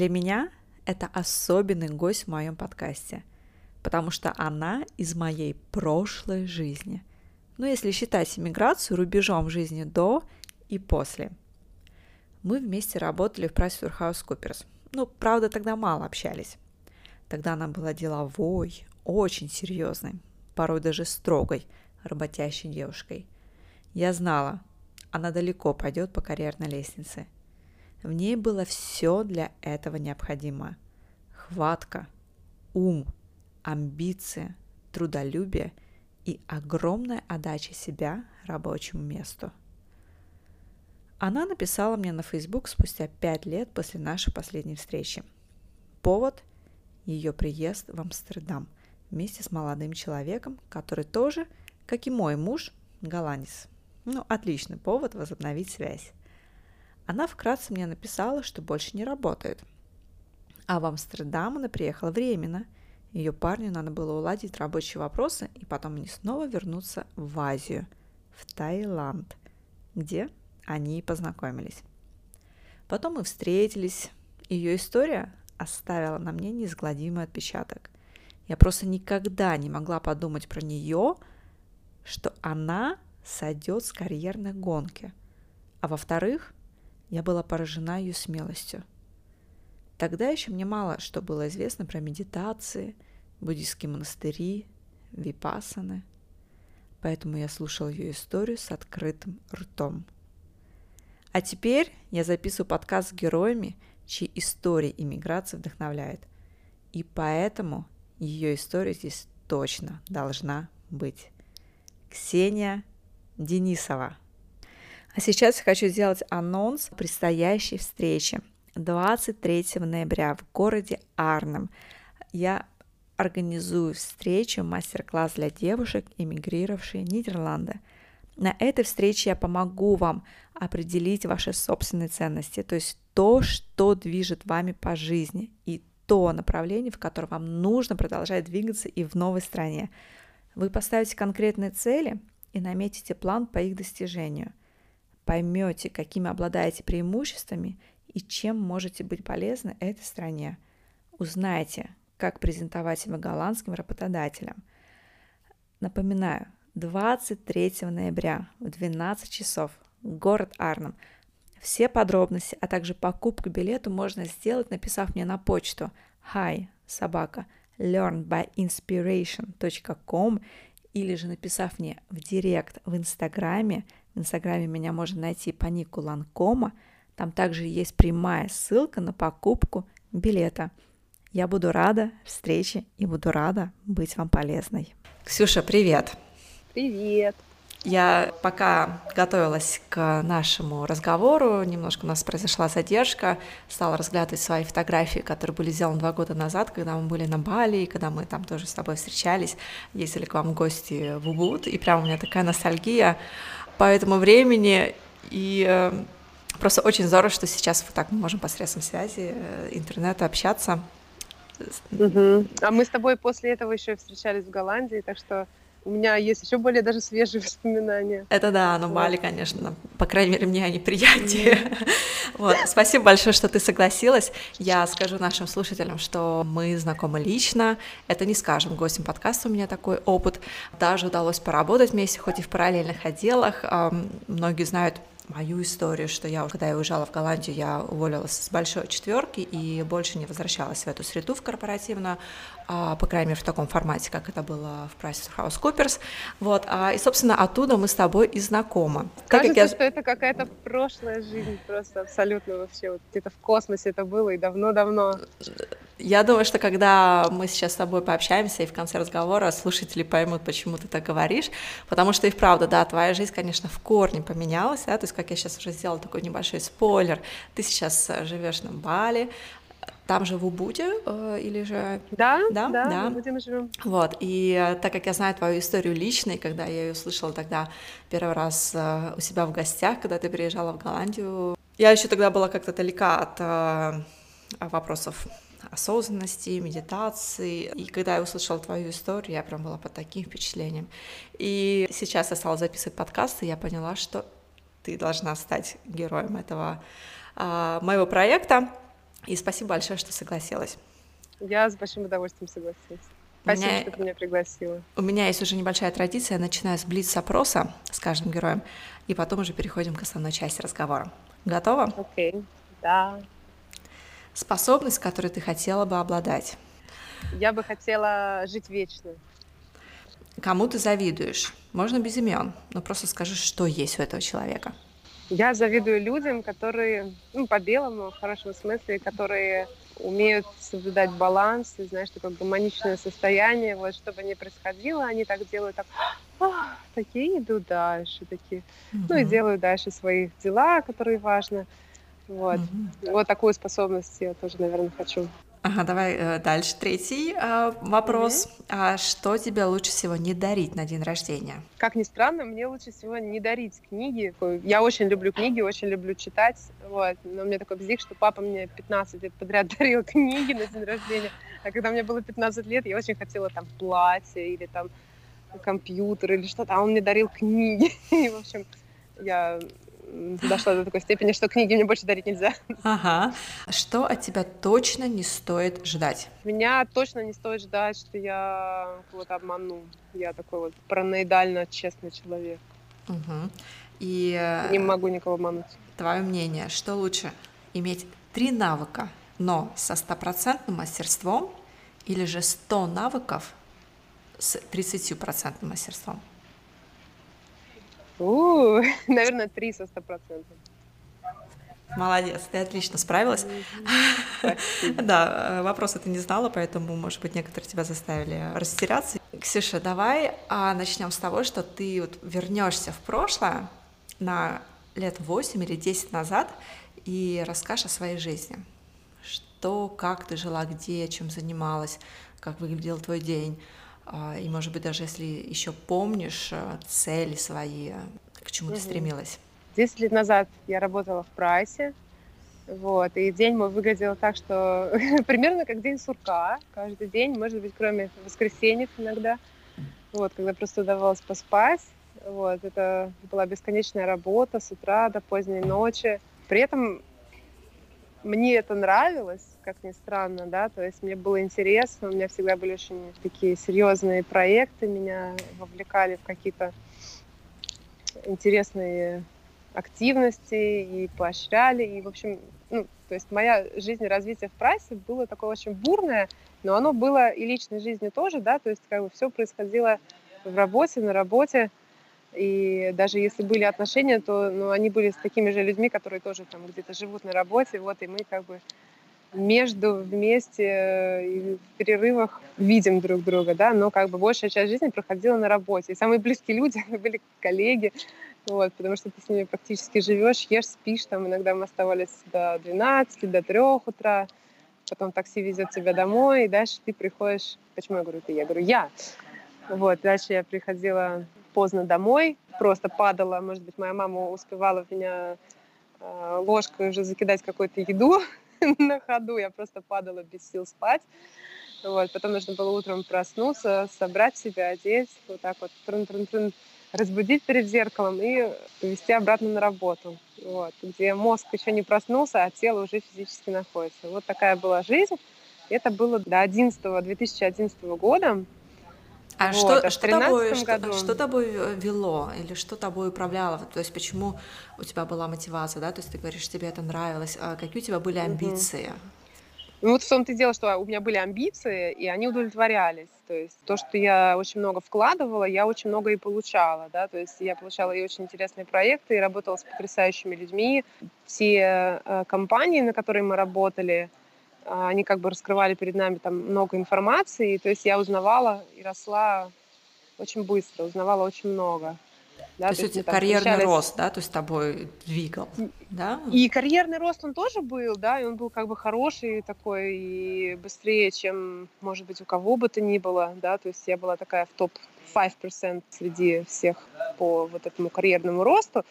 Для меня это особенный гость в моем подкасте, потому что она из моей прошлой жизни. Ну, если считать иммиграцию рубежом жизни до и после. Мы вместе работали в PricewaterhouseCoopers. Ну, правда, тогда мало общались. Тогда она была деловой, очень серьезной, порой даже строгой, работящей девушкой. Я знала, она далеко пойдет по карьерной лестнице. В ней было все для этого необходимо. Хватка, ум, амбиция, трудолюбие и огромная отдача себя рабочему месту. Она написала мне на Facebook спустя пять лет после нашей последней встречи. Повод – ее приезд в Амстердам вместе с молодым человеком, который тоже, как и мой муж, голландец. Ну, отличный повод возобновить связь. Она вкратце мне написала, что больше не работает. А в Амстердам она приехала временно. Ее парню надо было уладить рабочие вопросы, и потом они снова вернутся в Азию, в Таиланд, где они и познакомились. Потом мы встретились. Ее история оставила на мне неизгладимый отпечаток. Я просто никогда не могла подумать про нее, что она сойдет с карьерной гонки. А во-вторых, я была поражена ее смелостью. Тогда еще мне мало что было известно про медитации, буддийские монастыри, випасаны, поэтому я слушала ее историю с открытым ртом. А теперь я записываю подкаст с героями, чьи истории иммиграции вдохновляют. И поэтому ее история здесь точно должна быть. Ксения Денисова. А сейчас я хочу сделать анонс предстоящей встречи. 23 ноября в городе Арнем я организую встречу, мастер-класс для девушек, эмигрировавших в Нидерланды. На этой встрече я помогу вам определить ваши собственные ценности, то есть то, что движет вами по жизни, и то направление, в котором вам нужно продолжать двигаться и в новой стране. Вы поставите конкретные цели и наметите план по их достижению поймете, какими обладаете преимуществами и чем можете быть полезны этой стране. Узнаете, как презентовать себя голландским работодателям. Напоминаю, 23 ноября в 12 часов город Арнем. Все подробности, а также покупку билета можно сделать, написав мне на почту hi собака learnbyinspiration.com или же написав мне в директ в Инстаграме – Инстаграме меня можно найти по нику Ланкома. Там также есть прямая ссылка на покупку билета. Я буду рада встрече и буду рада быть вам полезной. Ксюша, привет! Привет! Я пока готовилась к нашему разговору, немножко у нас произошла задержка, стала разглядывать свои фотографии, которые были сделаны два года назад, когда мы были на Бали, когда мы там тоже с тобой встречались, ездили к вам в гости в Убуд, и прям у меня такая ностальгия по этому времени, и э, просто очень здорово, что сейчас вот так мы можем посредством связи э, интернета общаться. Угу. А мы с тобой после этого еще встречались в Голландии, так что у меня есть еще более даже свежие воспоминания. Это да, но Бали, конечно, по крайней мере, мне они приятнее. Вот. Спасибо большое, что ты согласилась. Я скажу нашим слушателям, что мы знакомы лично. Это не скажем гостям подкаста, у меня такой опыт. Даже удалось поработать вместе, хоть и в параллельных отделах. Многие знают мою историю, что я, когда я уезжала в Голландию, я уволилась с большой четверки и больше не возвращалась в эту среду, в корпоративную, по крайней мере, в таком формате, как это было в PricewaterhouseCoopers. Вот, а, и, собственно, оттуда мы с тобой и знакомы. Кажется, я... что это какая-то прошлая жизнь, просто абсолютно вообще, вот где-то в космосе это было и давно-давно. Я думаю, что когда мы сейчас с тобой пообщаемся и в конце разговора слушатели поймут, почему ты так говоришь, потому что и вправду, да, твоя жизнь, конечно, в корне поменялась, да, то есть, как я сейчас уже сделала такой небольшой спойлер, ты сейчас э, живешь на Бали, там же в Убуде э, или же... Да, да, да, да. в Убуде мы живем. Вот, и э, так как я знаю твою историю личной, когда я ее слышала тогда первый раз э, у себя в гостях, когда ты приезжала в Голландию, я еще тогда была как-то далека от э, вопросов осознанности, медитации. И когда я услышала твою историю, я прям была под таким впечатлением. И сейчас я стала записывать подкасты, и я поняла, что ты должна стать героем этого моего проекта. И спасибо большое, что согласилась. Я с большим удовольствием согласилась. Спасибо, меня... что ты меня пригласила. У меня есть уже небольшая традиция, я начинаю с блиц-опроса с каждым героем, и потом уже переходим к основной части разговора. Готова? Окей, okay. да. Способность, которой ты хотела бы обладать? Я бы хотела жить вечно. Кому ты завидуешь? Можно без имен, но просто скажи, что есть у этого человека. Я завидую людям, которые, ну, по-белому, в хорошем смысле, которые умеют соблюдать баланс, и, знаешь, такое гармоничное состояние, вот, что бы ни происходило, они так делают, так, а, такие идут дальше, такие, mm-hmm. ну, и делают дальше свои дела, которые важны. Вот. Угу. Вот такую способность я тоже, наверное, хочу. Ага, давай э, дальше. Третий э, вопрос. Угу. А что тебе лучше всего не дарить на день рождения? Как ни странно, мне лучше всего не дарить книги. Я очень люблю книги, очень люблю читать. Вот. Но мне такой бзик, что папа мне 15 лет подряд дарил книги на день рождения. А когда мне было 15 лет, я очень хотела там платье или там компьютер или что-то, а он мне дарил книги. И, в общем, я дошла до такой степени, что книги мне больше дарить нельзя. Ага. Что от тебя точно не стоит ждать? Меня точно не стоит ждать, что я кого-то обману. Я такой вот параноидально честный человек. Угу. И... Не могу никого обмануть. Твое мнение, что лучше? Иметь три навыка, но со стопроцентным мастерством или же 100 навыков с 30% мастерством? У, наверное, три со сто процентов. Молодец, ты отлично справилась. Да, вопросы ты не знала, поэтому, может быть, некоторые тебя заставили растеряться. Ксюша, давай а, начнем с того, что ты вот вернешься в прошлое на лет 8 или 10 назад и расскажешь о своей жизни. Что, как ты жила, где, чем занималась, как выглядел твой день, и, может быть, даже если еще помнишь э, цели свои, к чему угу. ты стремилась. Десять лет назад я работала в прайсе, вот, и день мой выглядел так, что примерно как день сурка, каждый день, может быть, кроме воскресенья иногда, вот, когда просто удавалось поспать, вот, это была бесконечная работа с утра до поздней ночи. При этом мне это нравилось, как ни странно, да, то есть мне было интересно, у меня всегда были очень такие серьезные проекты, меня вовлекали в какие-то интересные активности и поощряли, и, в общем, ну, то есть моя жизнь и развитие в прайсе было такое очень бурное, но оно было и личной жизни тоже, да, то есть как бы все происходило в работе, на работе, и даже если были отношения, то ну, они были с такими же людьми, которые тоже там где-то живут на работе, вот, и мы как бы между, вместе э, и в перерывах видим друг друга, да, но как бы большая часть жизни проходила на работе. И самые близкие люди были коллеги, вот, потому что ты с ними практически живешь, ешь, спишь, там иногда мы оставались до 12, до 3 утра, потом такси везет тебя домой, и дальше ты приходишь, почему я говорю ты, я говорю я, вот, дальше я приходила поздно домой, просто падала, может быть, моя мама успевала меня э, ложкой уже закидать какую-то еду на ходу, я просто падала без сил спать. Вот, потом нужно было утром проснуться, собрать себя, одеть, вот так вот трун-трун-трун, разбудить перед зеркалом и повести обратно на работу, вот, где мозг еще не проснулся, а тело уже физически находится. Вот такая была жизнь. Это было до 11 2011 года. А вот, что, а что, тобой, что, что тобой вело или что тобой управляло? То есть почему у тебя была мотивация, да? То есть ты говоришь, тебе это нравилось. А какие у тебя были амбиции? Угу. Ну вот в том-то и дело, что у меня были амбиции, и они удовлетворялись. То есть то, что я очень много вкладывала, я очень много и получала, да, то есть я получала и очень интересные проекты, и работала с потрясающими людьми. Все э, компании, на которые мы работали, они как бы раскрывали перед нами там много информации, то есть я узнавала и росла очень быстро, узнавала очень много. Да, то, то есть, есть карьерный встречались... рост, да, то есть тобой двигал, да? И карьерный рост он тоже был, да, и он был как бы хороший такой и быстрее, чем, может быть, у кого бы то ни было, да, то есть я была такая в топ 5% среди всех по вот этому карьерному росту,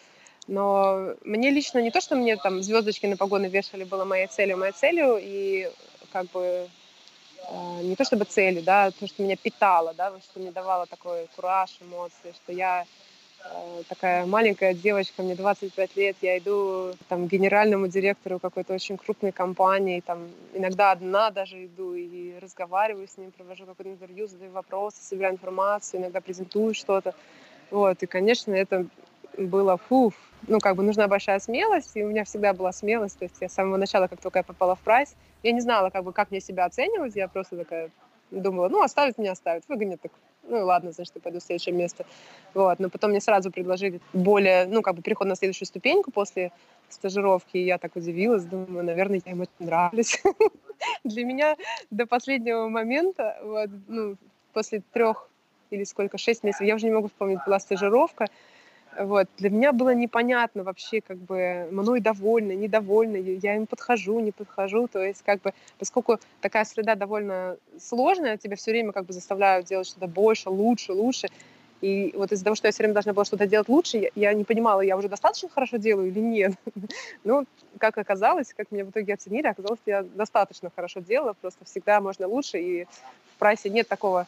но мне лично не то, что мне там звездочки на погоны вешали, было моей целью, моей целью, и как бы э, не то чтобы целью, да, а то, что меня питало, да, что мне давало такой кураж, эмоции, что я э, такая маленькая девочка, мне 25 лет, я иду там к генеральному директору какой-то очень крупной компании, там иногда одна даже иду и разговариваю с ним, провожу какое-то интервью, задаю вопросы, собираю информацию, иногда презентую что-то. Вот, и, конечно, это было фуф, ну, как бы нужна большая смелость, и у меня всегда была смелость, то есть я с самого начала, как только я попала в прайс, я не знала, как бы, как мне себя оценивать, я просто такая думала, ну, оставят меня, оставят, выгонят, так, ну, ладно, значит, я пойду в следующее место, вот, но потом мне сразу предложили более, ну, как бы, переход на следующую ступеньку после стажировки, и я так удивилась, думаю, наверное, я им очень нравлюсь. Для меня до последнего момента, вот, ну, после трех или сколько, шесть месяцев, я уже не могу вспомнить, была стажировка, вот. Для меня было непонятно вообще, как бы, мной довольны, недовольны, я им подхожу, не подхожу, то есть, как бы, поскольку такая среда довольно сложная, тебя все время, как бы, заставляют делать что-то больше, лучше, лучше, и вот из-за того, что я все время должна была что-то делать лучше, я, я не понимала, я уже достаточно хорошо делаю или нет. ну, как оказалось, как меня в итоге оценили, оказалось, я достаточно хорошо делала, просто всегда можно лучше, и в прайсе нет такого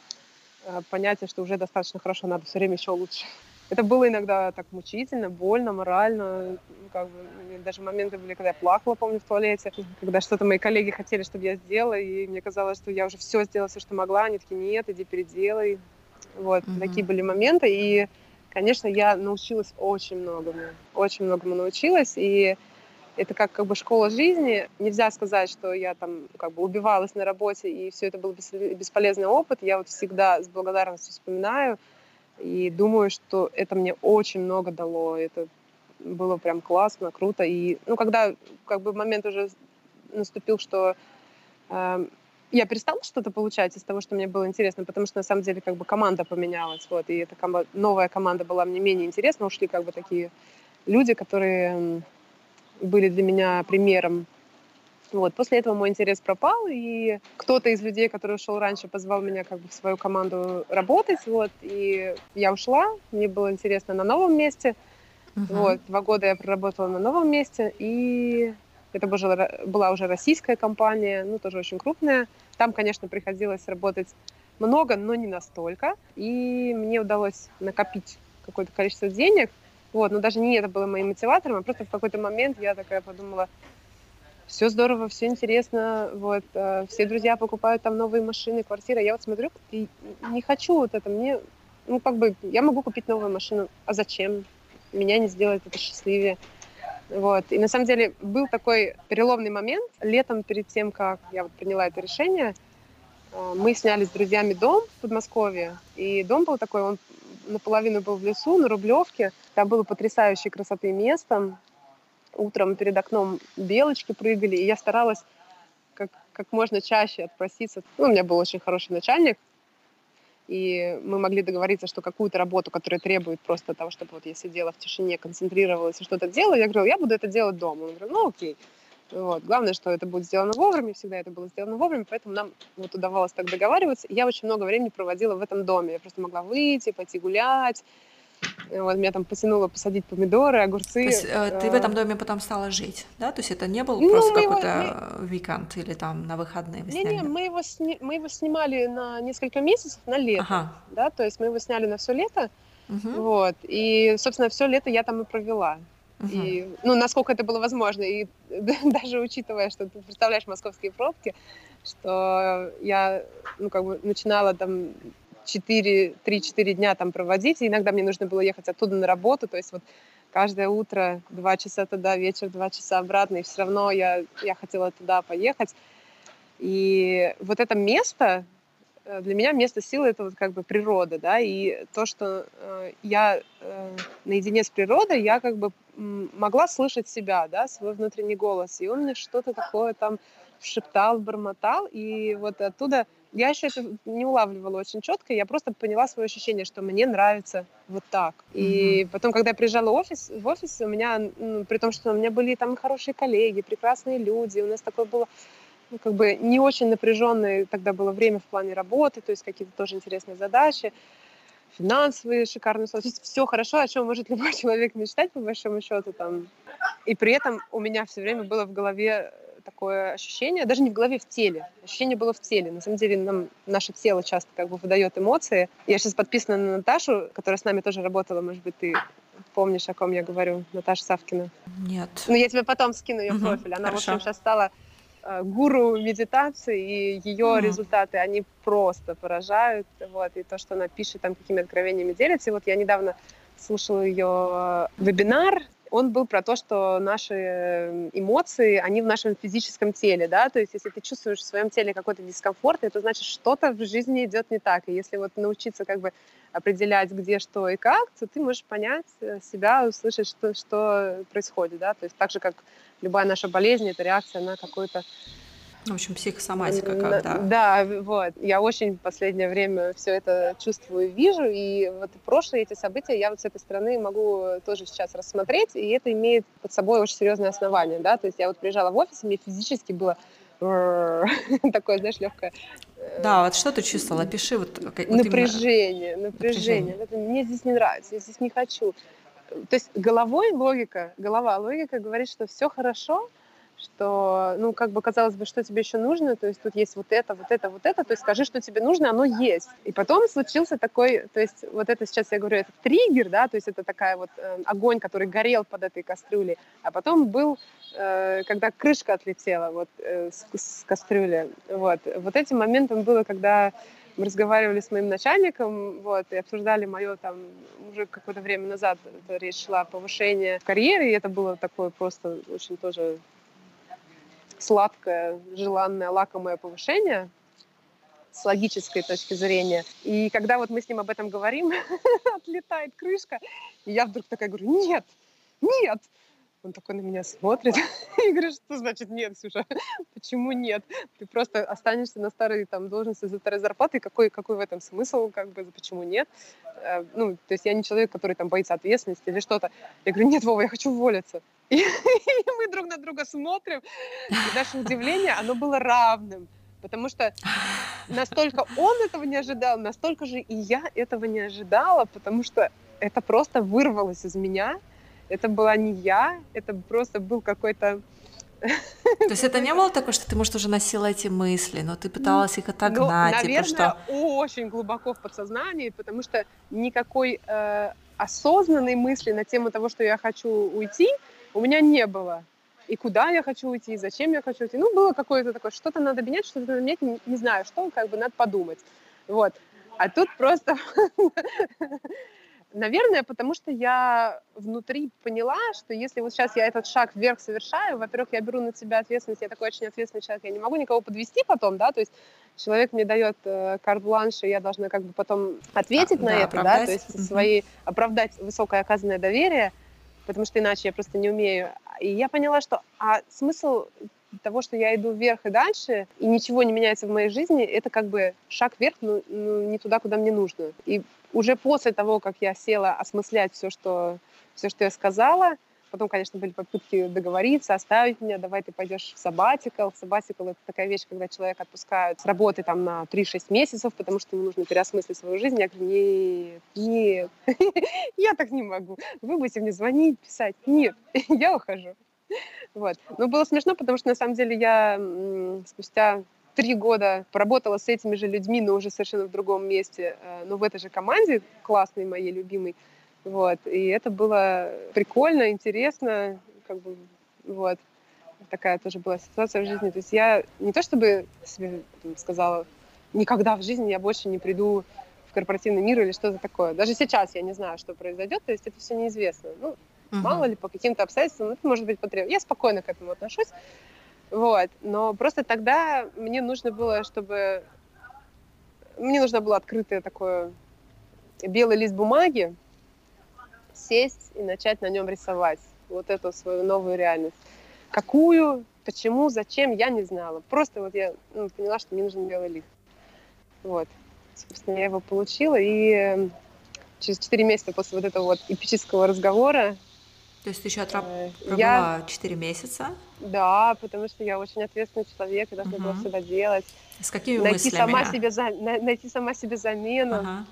э, понятия, что уже достаточно хорошо, надо все время еще лучше. Это было иногда так мучительно, больно, морально. Ну, как бы, даже моменты были, когда я плакала, помню, в туалете, когда что-то мои коллеги хотели, чтобы я сделала, и мне казалось, что я уже все сделала, все, что могла. Они такие, нет, иди переделай. Вот, mm-hmm. такие были моменты. И, конечно, я научилась очень многому. Очень многому научилась. И это как, как бы школа жизни. Нельзя сказать, что я там как бы убивалась на работе, и все это был бесполезный опыт. Я вот всегда с благодарностью вспоминаю и думаю, что это мне очень много дало. Это было прям классно, круто. И, ну, когда как бы момент уже наступил, что э, я перестала что-то получать из того, что мне было интересно, потому что на самом деле как бы команда поменялась, вот, и эта команда, новая команда была мне менее интересна, ушли как бы такие люди, которые были для меня примером вот. После этого мой интерес пропал, и кто-то из людей, который ушел раньше, позвал меня как бы в свою команду работать, вот, и я ушла, мне было интересно на новом месте, uh-huh. вот, два года я проработала на новом месте, и это была уже российская компания, ну, тоже очень крупная, там, конечно, приходилось работать много, но не настолько, и мне удалось накопить какое-то количество денег, вот, но даже не это было моим мотиватором, а просто в какой-то момент я такая подумала, все здорово, все интересно, вот, э, все друзья покупают там новые машины, квартиры, я вот смотрю и не хочу вот это, мне, ну, как бы, я могу купить новую машину, а зачем? Меня не сделает это счастливее. Вот. И на самом деле был такой переломный момент. Летом, перед тем, как я вот приняла это решение, э, мы сняли с друзьями дом в Подмосковье. И дом был такой, он наполовину был в лесу, на Рублевке. Там было потрясающей красоты место утром перед окном белочки прыгали, и я старалась как, как можно чаще отпроситься. Ну, у меня был очень хороший начальник, и мы могли договориться, что какую-то работу, которая требует просто того, чтобы вот я сидела в тишине, концентрировалась и что-то делала, я говорю, я буду это делать дома. Он говорит, ну окей. Вот. Главное, что это будет сделано вовремя, всегда это было сделано вовремя, поэтому нам вот удавалось так договариваться. Я очень много времени проводила в этом доме. Я просто могла выйти, пойти гулять, вот меня там потянуло посадить помидоры, огурцы. То есть э, ты в этом доме потом стала жить, да? То есть это не был ну, просто какой-то мы... викенд или там на выходные вы Не-не, мы его, сни... мы его снимали на несколько месяцев, на лето, ага. да? То есть мы его сняли на все лето, угу. вот. И, собственно, все лето я там и провела. Угу. И, ну, насколько это было возможно. И даже учитывая, что ты представляешь московские пробки, что я, ну, как бы начинала там 4, 3-4 дня там проводить, и иногда мне нужно было ехать оттуда на работу, то есть вот каждое утро 2 часа туда, вечер 2 часа обратно, и все равно я, я хотела туда поехать. И вот это место, э, для меня место силы это вот как бы природа, да, и то, что э, я э, наедине с природой, я как бы могла слышать себя, да, свой внутренний голос, и он мне что-то такое там шептал, бормотал, и вот оттуда я еще это не улавливала очень четко, я просто поняла свое ощущение, что мне нравится вот так. И mm-hmm. потом, когда я приезжала в офис, в офис у меня, ну, при том, что у меня были там хорошие коллеги, прекрасные люди, у нас такое было ну, как бы не очень напряженное тогда было время в плане работы, то есть какие-то тоже интересные задачи, финансовые шикарные условия. Все хорошо, о чем может любой человек мечтать, по большому счету. Там. И при этом у меня все время было в голове такое ощущение, даже не в голове, в теле. Ощущение было в теле. На самом деле нам наше тело часто как бы выдает эмоции. Я сейчас подписана на Наташу, которая с нами тоже работала, может быть, ты помнишь, о ком я говорю, Наташа Савкина? Нет. Ну, я тебе потом скину ее угу, профиль. Она, хорошо. в общем, сейчас стала э, гуру медитации, и ее mm. результаты, они просто поражают. Вот, и то, что она пишет, там, какими откровениями делится. И вот я недавно слушала ее вебинар, он был про то, что наши эм, эмоции, они в нашем физическом теле, да, то есть если ты чувствуешь в своем теле какой-то дискомфорт, это значит, что-то в жизни идет не так, и если вот научиться как бы определять, где что и как, то ты можешь понять э, себя, услышать, что, что происходит, да, то есть так же, как любая наша болезнь, это реакция на какой-то в общем, психосоматика, когда... Да, вот. Я очень в последнее время все это чувствую и вижу, и вот прошлые эти события я вот с этой стороны могу тоже сейчас рассмотреть, и это имеет под собой очень серьезное основание, да, то есть я вот приезжала в офис, и мне физически было такое, знаешь, легкое. Да, вот что ты чувствовала? Пиши вот. вот напряжение, именно... напряжение, напряжение. Мне здесь не нравится, я здесь не хочу. То есть головой логика, голова логика говорит, что все хорошо, что, ну, как бы казалось бы, что тебе еще нужно, то есть тут есть вот это, вот это, вот это, то есть скажи, что тебе нужно, оно есть. И потом случился такой, то есть вот это сейчас я говорю, это триггер, да, то есть это такая вот э, огонь, который горел под этой кастрюлей, а потом был, э, когда крышка отлетела вот э, с, с кастрюли, вот. Вот этим моментом было, когда мы разговаривали с моим начальником, вот, и обсуждали мое там уже какое-то время назад речь шла о повышении в карьере, и это было такое просто очень тоже сладкое, желанное, лакомое повышение с логической точки зрения. И когда вот мы с ним об этом говорим, отлетает крышка, и я вдруг такая говорю, нет, нет. Он такой на меня смотрит и говорит, что значит нет, Сюша, почему нет? Ты просто останешься на старой там должности за старой зарплатой, какой, какой в этом смысл, как бы, почему нет? Э, ну, то есть я не человек, который там боится ответственности или что-то. Я говорю, нет, Вова, я хочу уволиться. И, и мы друг на друга смотрим, и наше удивление, оно было равным. Потому что настолько он этого не ожидал, настолько же и я этого не ожидала, потому что это просто вырвалось из меня. Это была не я, это просто был какой-то то есть это не было такое, что ты, может, уже носила эти мысли, но ты пыталась их отогнать? Ну, наверное, типа, что... очень глубоко в подсознании, потому что никакой э, осознанной мысли на тему того, что я хочу уйти, у меня не было. И куда я хочу уйти, и зачем я хочу уйти. Ну, было какое-то такое, что-то надо менять, что-то надо менять, не, не знаю, что, как бы надо подумать. Вот. А тут просто Наверное, потому что я внутри поняла, что если вот сейчас я этот шаг вверх совершаю, во-первых, я беру на себя ответственность, я такой очень ответственный человек, я не могу никого подвести потом, да, то есть человек мне дает э, карт-бланш, и я должна как бы потом ответить а, на да, это, оправдать. да, то есть свои, оправдать высокое оказанное доверие, потому что иначе я просто не умею. И я поняла, что а смысл того, что я иду вверх и дальше, и ничего не меняется в моей жизни, это как бы шаг вверх, но ну, не туда, куда мне нужно. И уже после того, как я села осмыслять все, что, все, что я сказала, потом, конечно, были попытки договориться, оставить меня, давай ты пойдешь в сабатикал. Сабатикал — это такая вещь, когда человека отпускают с работы там на 3-6 месяцев, потому что ему нужно переосмыслить свою жизнь. Я говорю, нет, нет, я так не могу. Вы будете мне звонить, писать. Нет, я ухожу. Вот. Но было смешно, потому что на самом деле я спустя три года поработала с этими же людьми, но уже совершенно в другом месте, э, но в этой же команде, классной моей любимой. Вот. И это было прикольно, интересно, как бы, вот. Такая тоже была ситуация в жизни. То есть я не то чтобы себе сказала, никогда в жизни я больше не приду в корпоративный мир или что-то такое. Даже сейчас я не знаю, что произойдет, то есть это все неизвестно. Ну, uh-huh. мало ли, по каким-то обстоятельствам, это может быть потребно. Я спокойно к этому отношусь. Вот. Но просто тогда мне нужно было, чтобы мне нужно было открытое такое белый лист бумаги, сесть и начать на нем рисовать вот эту свою новую реальность. Какую, почему, зачем, я не знала. Просто вот я ну, поняла, что мне нужен белый лист. Вот. Собственно, я его получила, и эм, через 4 месяца после вот этого вот эпического разговора то есть ты еще отраб... Э, пробыла я... 4 месяца? Да, потому что я очень ответственный человек, и должна угу. была всегда делать. С какими найти мыслями? Сама себе за... Найти сама себе замену. Ага.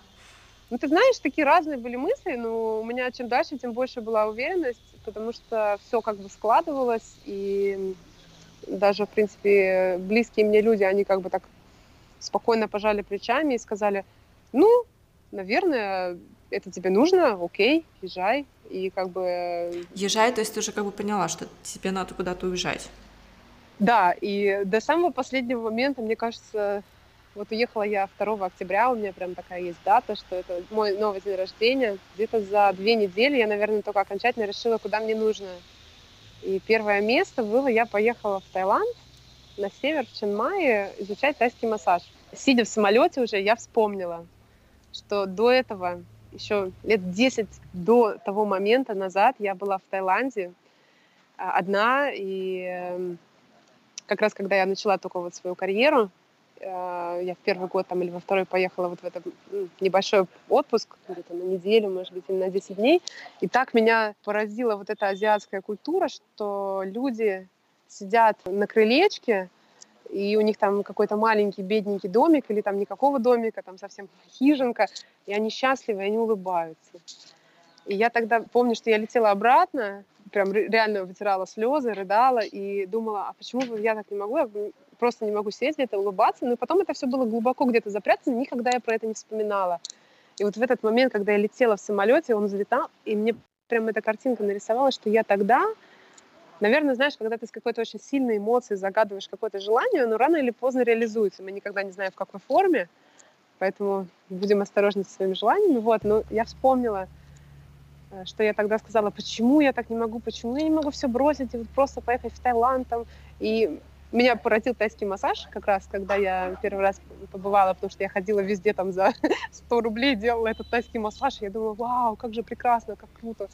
Ну, ты знаешь, такие разные были мысли, но у меня чем дальше, тем больше была уверенность, потому что все как бы складывалось, и даже, в принципе, близкие мне люди, они как бы так спокойно пожали плечами и сказали, ну, наверное, это тебе нужно, окей, езжай, и как бы... Езжай, то есть ты уже как бы поняла, что тебе надо куда-то уезжать. Да, и до самого последнего момента, мне кажется, вот уехала я 2 октября, у меня прям такая есть дата, что это мой новый день рождения. Где-то за две недели я, наверное, только окончательно решила, куда мне нужно. И первое место было, я поехала в Таиланд, на север, в Чанмае, изучать тайский массаж. Сидя в самолете уже, я вспомнила, что до этого еще лет 10 до того момента назад я была в Таиланде а, одна, и эм, как раз когда я начала только вот свою карьеру, э, я в первый год там или во второй поехала вот в этот небольшой отпуск, где-то на неделю, может быть, или на 10 дней. И так меня поразила вот эта азиатская культура, что люди сидят на крылечке, и у них там какой-то маленький бедненький домик или там никакого домика, там совсем хижинка, и они счастливы, и они улыбаются. И я тогда помню, что я летела обратно, прям реально вытирала слезы, рыдала и думала, а почему я так не могу, я просто не могу сидеть где-то, улыбаться. Но потом это все было глубоко где-то запрятано, никогда я про это не вспоминала. И вот в этот момент, когда я летела в самолете, он взлетал, и мне прям эта картинка нарисовалась, что я тогда Наверное, знаешь, когда ты с какой-то очень сильной эмоцией загадываешь какое-то желание, оно рано или поздно реализуется. Мы никогда не знаем, в какой форме, поэтому будем осторожны со своими желаниями. Вот, но я вспомнила, э, что я тогда сказала, почему я так не могу, почему я не могу все бросить и вот просто поехать в Таиланд там. И меня поразил тайский массаж, как раз, когда я первый раз побывала, потому что я ходила везде там за 100 рублей, делала этот тайский массаж, и я думала, вау, как же прекрасно, как круто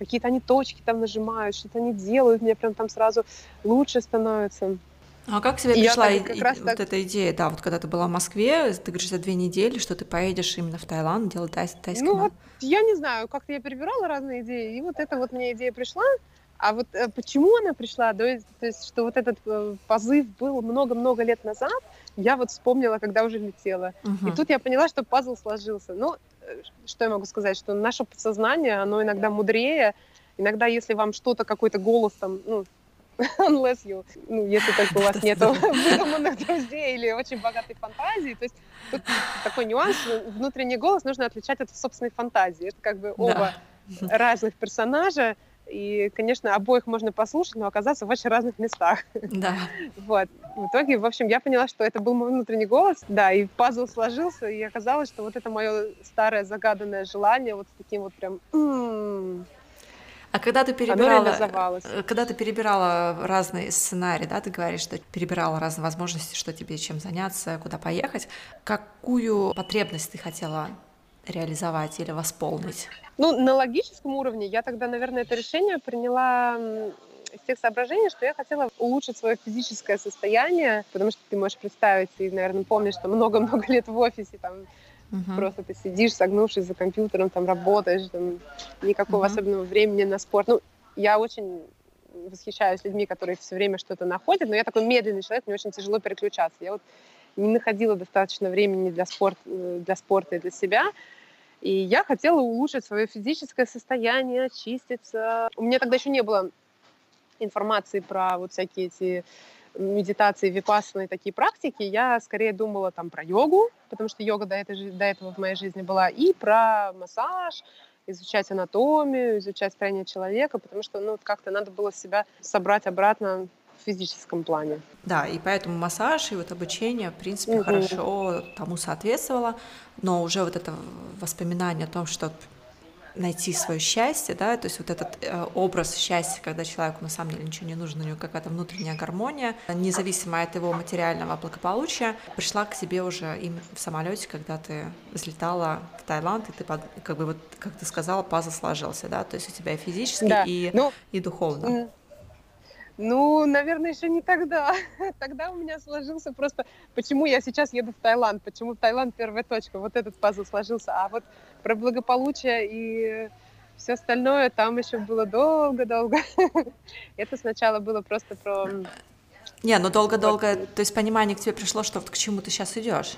какие-то они точки там нажимают, что-то они делают, мне прям там сразу лучше становится. А как тебе пришла и, как и, раз вот так... эта идея, да, вот когда ты была в Москве, ты говоришь, за две недели, что ты поедешь именно в Таиланд делать тай, тайский Ну вот, я не знаю, как-то я перебирала разные идеи, и вот эта вот мне идея пришла, а вот э, почему она пришла, то есть, то есть что вот этот э, позыв был много-много лет назад, я вот вспомнила, когда уже летела. Угу. И тут я поняла, что пазл сложился. Ну, что я могу сказать, что наше подсознание, оно иногда мудрее. Иногда, если вам что-то, какой-то голос там, ну, unless you, ну, если только у вас нет выдуманных друзей или очень богатой фантазии. То есть тут такой нюанс, внутренний голос нужно отличать от собственной фантазии. Это как бы оба разных персонажа, и, конечно, обоих можно послушать, но оказаться в очень разных местах. Да. Вот. В итоге, в общем, я поняла, что это был мой внутренний голос, да, и пазл сложился, и оказалось, что вот это мое старое загаданное желание вот с таким вот прям... А когда ты перебирала, э, когда ты перебирала разные сценарии, да, ты говоришь, что перебирала разные возможности, что тебе чем заняться, куда поехать, какую потребность ты хотела реализовать или восполнить? Ну, на логическом уровне я тогда, наверное, это решение приняла из тех соображений, что я хотела улучшить свое физическое состояние, потому что ты можешь представить, и, наверное, помнишь, что много-много лет в офисе, там, uh-huh. просто ты сидишь, согнувшись за компьютером, там, работаешь, там, никакого uh-huh. особенного времени на спорт. Ну, я очень восхищаюсь людьми, которые все время что-то находят, но я такой медленный человек, мне очень тяжело переключаться. Я вот не находила достаточно времени для, спорт, э, для спорта и для себя. И я хотела улучшить свое физическое состояние, очиститься. У меня тогда еще не было информации про вот всякие эти медитации, випассаны, такие практики, я скорее думала там про йогу, потому что йога до, этой, до этого в моей жизни была, и про массаж, изучать анатомию, изучать строение человека, потому что ну, как-то надо было себя собрать обратно в физическом плане. Да, и поэтому массаж и вот обучение, в принципе, угу. хорошо тому соответствовало, но уже вот это воспоминание о том, что найти свое счастье, да, то есть вот этот э, образ счастья, когда человеку на самом деле ничего не нужно, у него какая-то внутренняя гармония, независимо от его материального благополучия, пришла к себе уже им в самолете, когда ты взлетала в Таиланд, и ты как бы вот, как ты сказала, пазл сложился, да, то есть у тебя и физически, да. и, ну, и духовно. Ну, наверное, еще не тогда. Тогда у меня сложился просто, почему я сейчас еду в Таиланд, почему в Таиланд первая точка, вот этот пазл сложился. А вот про благополучие и все остальное там еще было долго-долго. Это сначала было просто про... Не, ну долго-долго, то есть понимание к тебе пришло, что к чему ты сейчас идешь?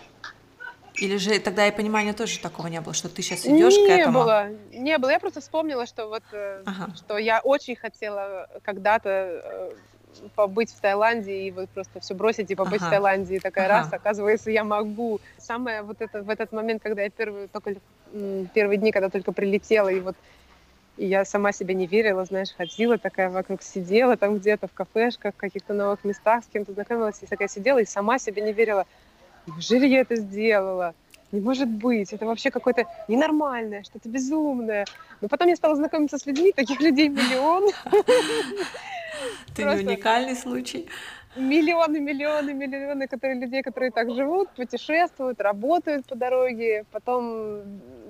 Или же тогда и понимания тоже такого не было, что ты сейчас идешь не к этому? Не было, не было. Я просто вспомнила, что вот, э, ага. что я очень хотела когда-то э, побыть в Таиланде и вот просто все бросить и побыть ага. в Таиланде. И такая ага. раз, оказывается, я могу. Самое вот это, в этот момент, когда я первые, только первые дни, когда только прилетела, и вот и я сама себе не верила, знаешь, ходила такая вокруг, сидела там где-то в кафешках, в каких-то новых местах, с кем-то знакомилась, и такая сидела, и сама себе не верила. Неужели я это сделала? Не может быть, это вообще какое-то ненормальное, что-то безумное. Но потом я стала знакомиться с людьми, таких людей миллион. Ты не уникальный случай. Миллионы, миллионы, миллионы которые, людей, которые так живут, путешествуют, работают по дороге. Потом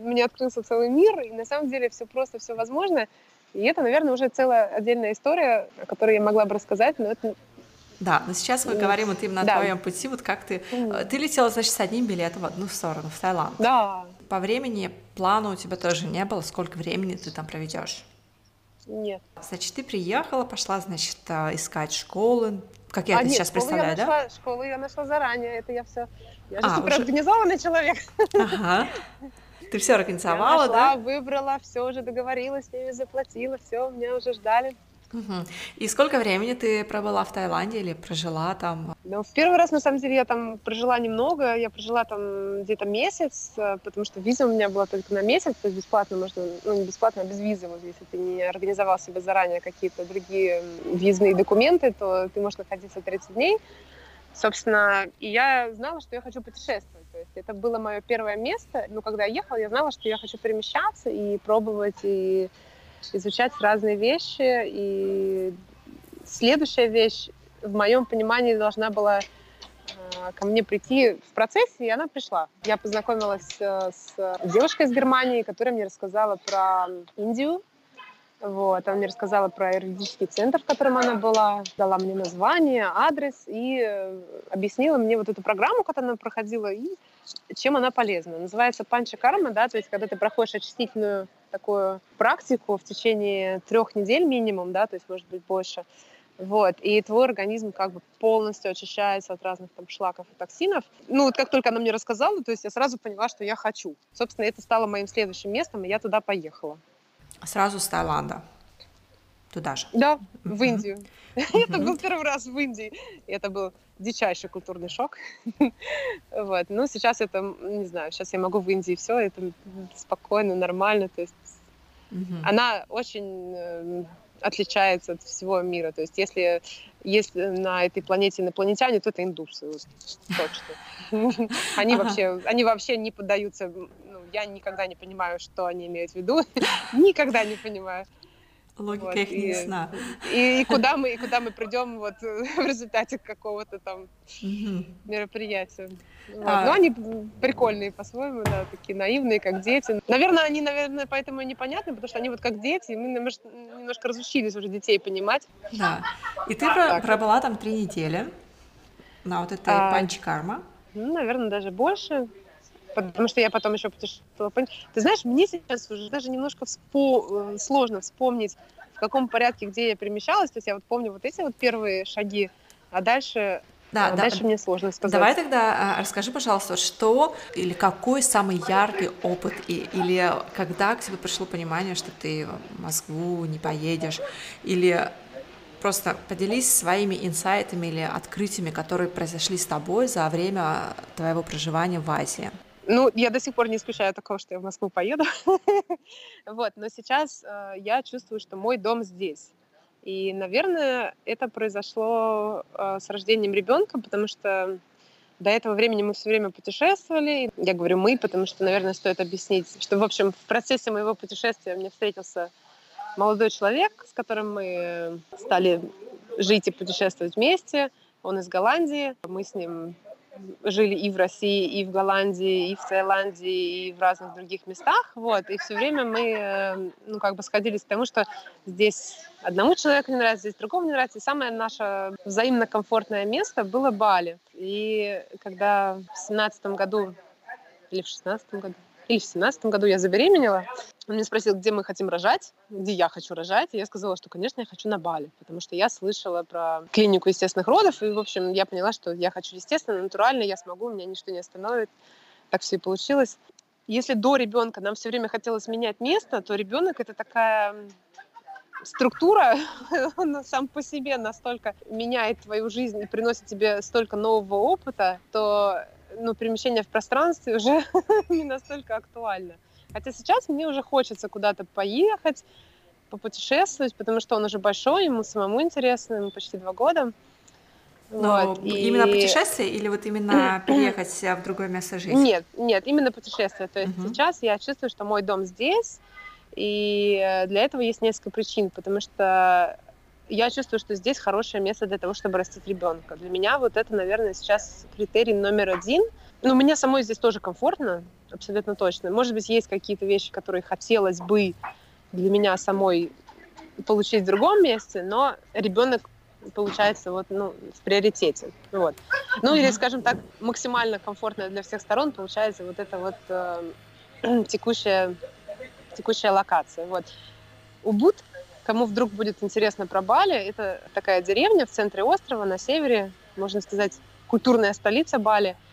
мне открылся целый мир, и на самом деле все просто, все возможно. И это, наверное, уже целая отдельная история, о которой я могла бы рассказать, но это да, но сейчас мы говорим вот именно да. о твоем пути, вот как ты... Mm. Ты летела, значит, с одним билетом в одну сторону, в Таиланд. Да. По времени плана у тебя тоже не было, сколько времени ты там проведешь? Нет. Значит, ты приехала, пошла, значит, а, искать школы, как я а, это нет, сейчас представляю, я нашла, да? Школу я нашла заранее, это я все... Я же а, супер уже... организованный человек. Ага. Ты все организовала, я нашла, да? выбрала, все уже договорилась, с ними заплатила, все, меня уже ждали. И сколько времени ты пробыла в Таиланде или прожила там? Ну, в первый раз, на самом деле, я там прожила немного. Я прожила там где-то месяц, э, потому что виза у меня была только на месяц, то есть бесплатно можно, ну, не бесплатно, а без визы. Вот если ты не организовал себе заранее какие-то другие визные документы, то ты можешь находиться 30 дней. Собственно, и я знала, что я хочу путешествовать. То есть это было мое первое место. Но когда я ехала, я знала, что я хочу перемещаться и пробовать, и изучать разные вещи. И следующая вещь, в моем понимании, должна была э, ко мне прийти в процессе, и она пришла. Я познакомилась э, с девушкой из Германии, которая мне рассказала про Индию. Вот, она мне рассказала про юридический центр, в котором она была, дала мне название, адрес и э, объяснила мне вот эту программу, которую она проходила, и чем она полезна. Называется панча карма, да, то есть когда ты проходишь очистительную такую практику в течение трех недель минимум, да, то есть может быть больше, вот, и твой организм как бы полностью очищается от разных там шлаков и токсинов. Ну, вот как только она мне рассказала, то есть я сразу поняла, что я хочу. Собственно, это стало моим следующим местом, и я туда поехала. Сразу с Таиланда? Туда же? Да, в Индию. Это был первый раз в Индии. И это был дичайший культурный шок. вот. Ну, сейчас это, не знаю, сейчас я могу в Индии все, это спокойно, нормально. То есть она очень эм, отличается от всего мира. То есть если, если на этой планете инопланетяне, то это индусы. Точно. они, вообще, они вообще не поддаются... Ну, я никогда не понимаю, что они имеют в виду. никогда не понимаю. Логика вот, их не ясна. И, и, куда мы, и куда мы придем вот в результате какого-то там угу. мероприятия. Вот. А... Но они прикольные по-своему, да, такие наивные, как дети. Наверное, они, наверное, поэтому и непонятны, потому что они вот как дети, и мы немножко, разучились уже детей понимать. Да. И ты так. пробыла там три недели на вот этой а... панчи-карма. Ну, наверное, даже больше потому что я потом еще путешествовала. Ты знаешь, мне сейчас уже даже немножко вспо... Э, сложно вспомнить, в каком порядке, где я перемещалась. То есть я вот помню вот эти вот первые шаги, а дальше да, а да, дальше мне сложно сказать. Давай тогда а, расскажи, пожалуйста, что или какой самый яркий опыт, и, или когда к тебе пришло понимание, что ты в Москву не поедешь, или просто поделись своими инсайтами или открытиями, которые произошли с тобой за время твоего проживания в Азии. Ну, я до сих пор не исключаю такого, что я в Москву поеду. вот, но сейчас э, я чувствую, что мой дом здесь. И, наверное, это произошло э, с рождением ребенка, потому что До этого времени мы все время путешествовали. Я говорю мы, потому что, наверное, стоит объяснить, что, в общем, в процессе моего путешествия мне встретился молодой человек, с которым мы стали жить и путешествовать вместе. Он из Голландии. Мы с ним жили и в России, и в Голландии, и в Таиланде, и в разных других местах, вот, и все время мы, э, ну, как бы сходились к тому, что здесь одному человеку не нравится, здесь другому не нравится, и самое наше взаимно комфортное место было Бали. И когда в семнадцатом году или в шестнадцатом году, или в семнадцатом году я забеременела, он меня спросил, где мы хотим рожать, где я хочу рожать. И я сказала, что, конечно, я хочу на Бали, потому что я слышала про клинику естественных родов. И, в общем, я поняла, что я хочу естественно, натурально, я смогу, меня ничто не остановит. Так все и получилось. Если до ребенка нам все время хотелось менять место, то ребенок это такая структура, он сам по себе настолько меняет твою жизнь и приносит тебе столько нового опыта, то ну, перемещение в пространстве уже не настолько актуально. Хотя сейчас мне уже хочется куда-то поехать, попутешествовать, потому что он уже большой, ему самому интересно, ему почти два года. Но вот, именно и... путешествие или вот именно переехать в другое место жизни? Нет, нет, именно путешествие. То есть uh-huh. сейчас я чувствую, что мой дом здесь, и для этого есть несколько причин, потому что я чувствую, что здесь хорошее место для того, чтобы растить ребенка. Для меня вот это, наверное, сейчас критерий номер один. Ну, мне самой здесь тоже комфортно, абсолютно точно. Может быть, есть какие-то вещи, которые хотелось бы для меня самой получить в другом месте, но ребенок получается вот, ну, в приоритете. Вот. Ну, или, скажем так, максимально комфортно для всех сторон получается вот эта вот э, текущая, текущая локация. Вот. Убуд, кому вдруг будет интересно про Бали, это такая деревня в центре острова, на севере, можно сказать, культурная столица Бали –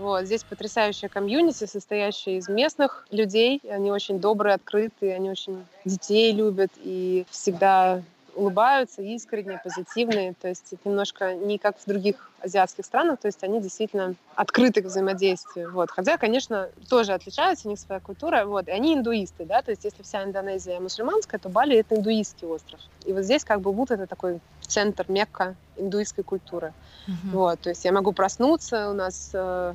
вот. Здесь потрясающая комьюнити, состоящая из местных людей. Они очень добрые, открытые, они очень детей любят и всегда улыбаются, искренние, позитивные. То есть это немножко не как в других азиатских странах, то есть они действительно открыты к взаимодействию. Вот. Хотя, конечно, тоже отличаются, у них своя культура. Вот. И они индуисты, да, то есть если вся Индонезия мусульманская, то Бали — это индуистский остров. И вот здесь как бы Буд — это такой центр, мекка индуистской культуры. Uh-huh. Вот. То есть я могу проснуться, у нас э,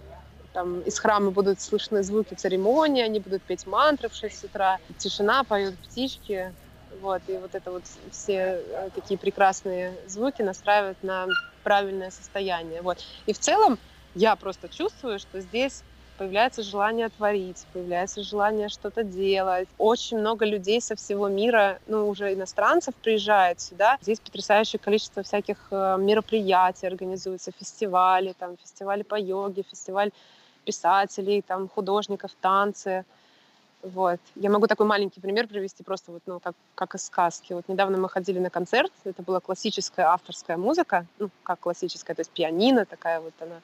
там из храма будут слышны звуки церемонии, они будут петь мантры в 6 утра, тишина, поют птички, вот, и вот это вот все э, такие прекрасные звуки настраивают на правильное состояние, вот. И в целом я просто чувствую, что здесь появляется желание творить, появляется желание что-то делать. Очень много людей со всего мира, ну, уже иностранцев приезжает сюда. Здесь потрясающее количество всяких э, мероприятий организуются, фестивали, там, фестивали по йоге, фестиваль писателей, там, художников, танцы. Вот. Я могу такой маленький пример привести, просто вот, ну, как, как из сказки. Вот недавно мы ходили на концерт, это была классическая авторская музыка, ну, как классическая, то есть пианино такая вот она,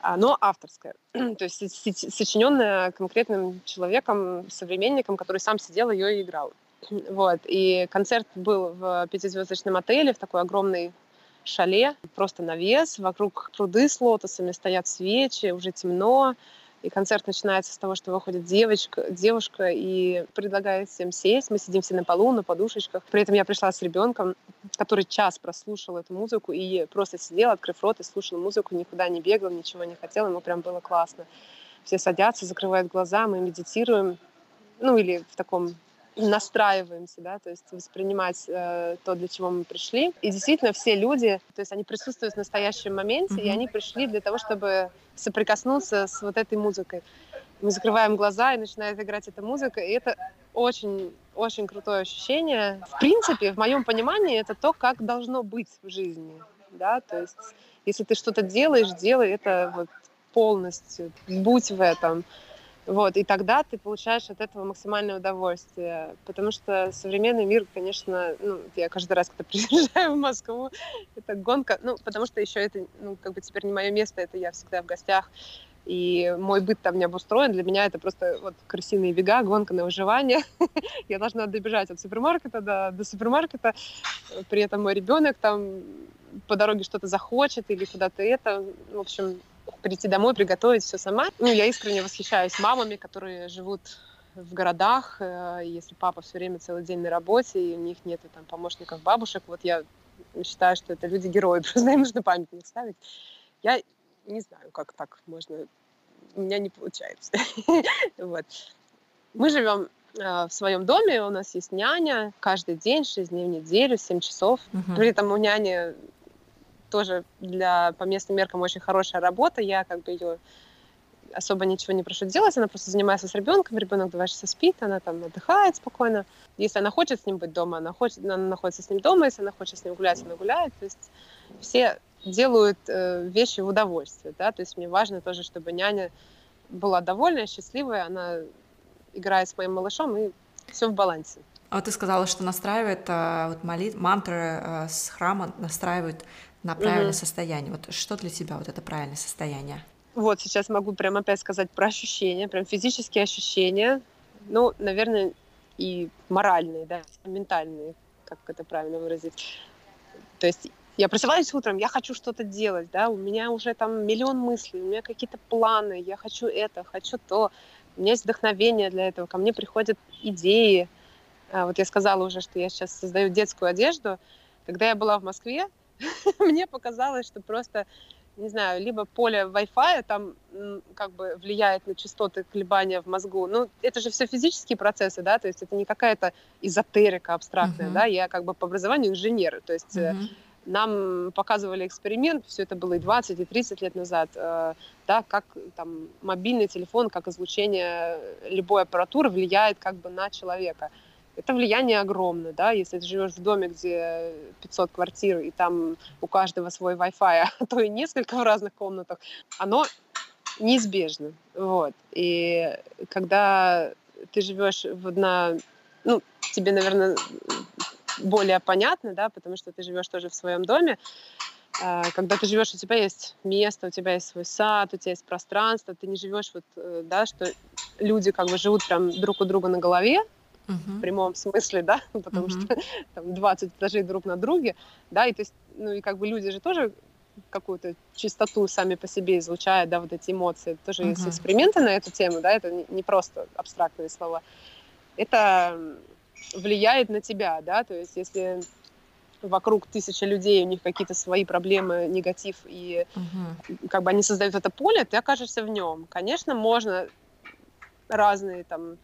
а, но авторская, то есть сочиненная конкретным человеком, современником, который сам сидел ее и играл. Вот. И концерт был в пятизвездочном отеле, в такой огромной шале, просто навес, вокруг пруды с лотосами, стоят свечи, уже темно, и концерт начинается с того, что выходит девочка, девушка и предлагает всем сесть. Мы сидим все на полу, на подушечках. При этом я пришла с ребенком, который час прослушал эту музыку и просто сидел, открыв рот, и слушал музыку, никуда не бегал, ничего не хотел. Ему прям было классно. Все садятся, закрывают глаза, мы медитируем. Ну, или в таком настраиваемся, да, то есть воспринимать э, то, для чего мы пришли. И действительно все люди, то есть они присутствуют в настоящем моменте, mm-hmm. и они пришли для того, чтобы соприкоснуться с вот этой музыкой. Мы закрываем глаза, и начинает играть эта музыка, и это очень, очень крутое ощущение. В принципе, в моем понимании, это то, как должно быть в жизни, да, то есть если ты что-то делаешь, делай это вот полностью, будь в этом. Вот, и тогда ты получаешь от этого максимальное удовольствие. Потому что современный мир, конечно, ну, я каждый раз, когда приезжаю в Москву, это гонка, ну, потому что еще это, ну, как бы теперь не мое место, это я всегда в гостях, и мой быт там не обустроен. Для меня это просто вот крысиные бега, гонка на выживание. я должна добежать от супермаркета до, до супермаркета, при этом мой ребенок там по дороге что-то захочет или куда-то это. В общем, прийти домой, приготовить все сама. Ну, я искренне восхищаюсь мамами, которые живут в городах, э, если папа все время целый день на работе, и у них нет там помощников, бабушек, вот я считаю, что это люди-герои, просто им нужно памятник ставить. Я Не знаю, как так можно. У меня не получается. вот. Мы живем э, в своем доме, у нас есть няня каждый день, 6 дней в неделю, 7 часов. При этом у няни тоже для по местным меркам очень хорошая работа. Я как бы ее особо ничего не прошу делать, она просто занимается с ребенком, ребенок два часа спит, она там отдыхает спокойно. Если она хочет с ним быть дома, она, хочет, она находится с ним дома, если она хочет с ним гулять, она гуляет. То есть все делают э, вещи в удовольствие, да, то есть мне важно тоже, чтобы няня была довольная, счастливая, она играет с моим малышом, и все в балансе. А вот ты сказала, что настраивает а, вот молит, мантры а, с храма настраивают на правильное угу. состояние. Вот что для тебя вот это правильное состояние? Вот сейчас могу прям опять сказать про ощущения, прям физические ощущения, ну, наверное, и моральные, да, ментальные, как это правильно выразить. То есть я просыпаюсь утром, я хочу что-то делать, да, у меня уже там миллион мыслей, у меня какие-то планы, я хочу это, хочу то, у меня есть вдохновение для этого, ко мне приходят идеи. А, вот я сказала уже, что я сейчас создаю детскую одежду. Когда я была в Москве, мне показалось, что просто не знаю, либо поле Wi-Fi там как бы влияет на частоты колебания в мозгу. Ну, это же все физические процессы, да, то есть это не какая-то эзотерика абстрактная, uh-huh. да, я как бы по образованию инженер, то есть uh-huh. нам показывали эксперимент, все это было и 20, и 30 лет назад, э, да, как там мобильный телефон, как излучение любой аппаратуры влияет как бы на человека это влияние огромное, да, если ты живешь в доме, где 500 квартир, и там у каждого свой Wi-Fi, а то и несколько в разных комнатах, оно неизбежно, вот. И когда ты живешь в одна, ну, тебе, наверное, более понятно, да, потому что ты живешь тоже в своем доме, а, когда ты живешь, у тебя есть место, у тебя есть свой сад, у тебя есть пространство, ты не живешь вот, э, да, что люди как бы живут прям друг у друга на голове, uh-huh. в прямом смысле, да, потому uh-huh. что там 20 этажей друг на друге, да, и то есть, ну и как бы люди же тоже какую-то чистоту сами по себе излучают, да, вот эти эмоции. Тоже uh-huh. есть эксперименты на эту тему, да, это не просто абстрактные слова. Это влияет на тебя, да, то есть если вокруг тысяча людей, у них какие-то свои проблемы, негатив, и uh-huh. как бы они создают это поле, ты окажешься в нем. Конечно, можно разные там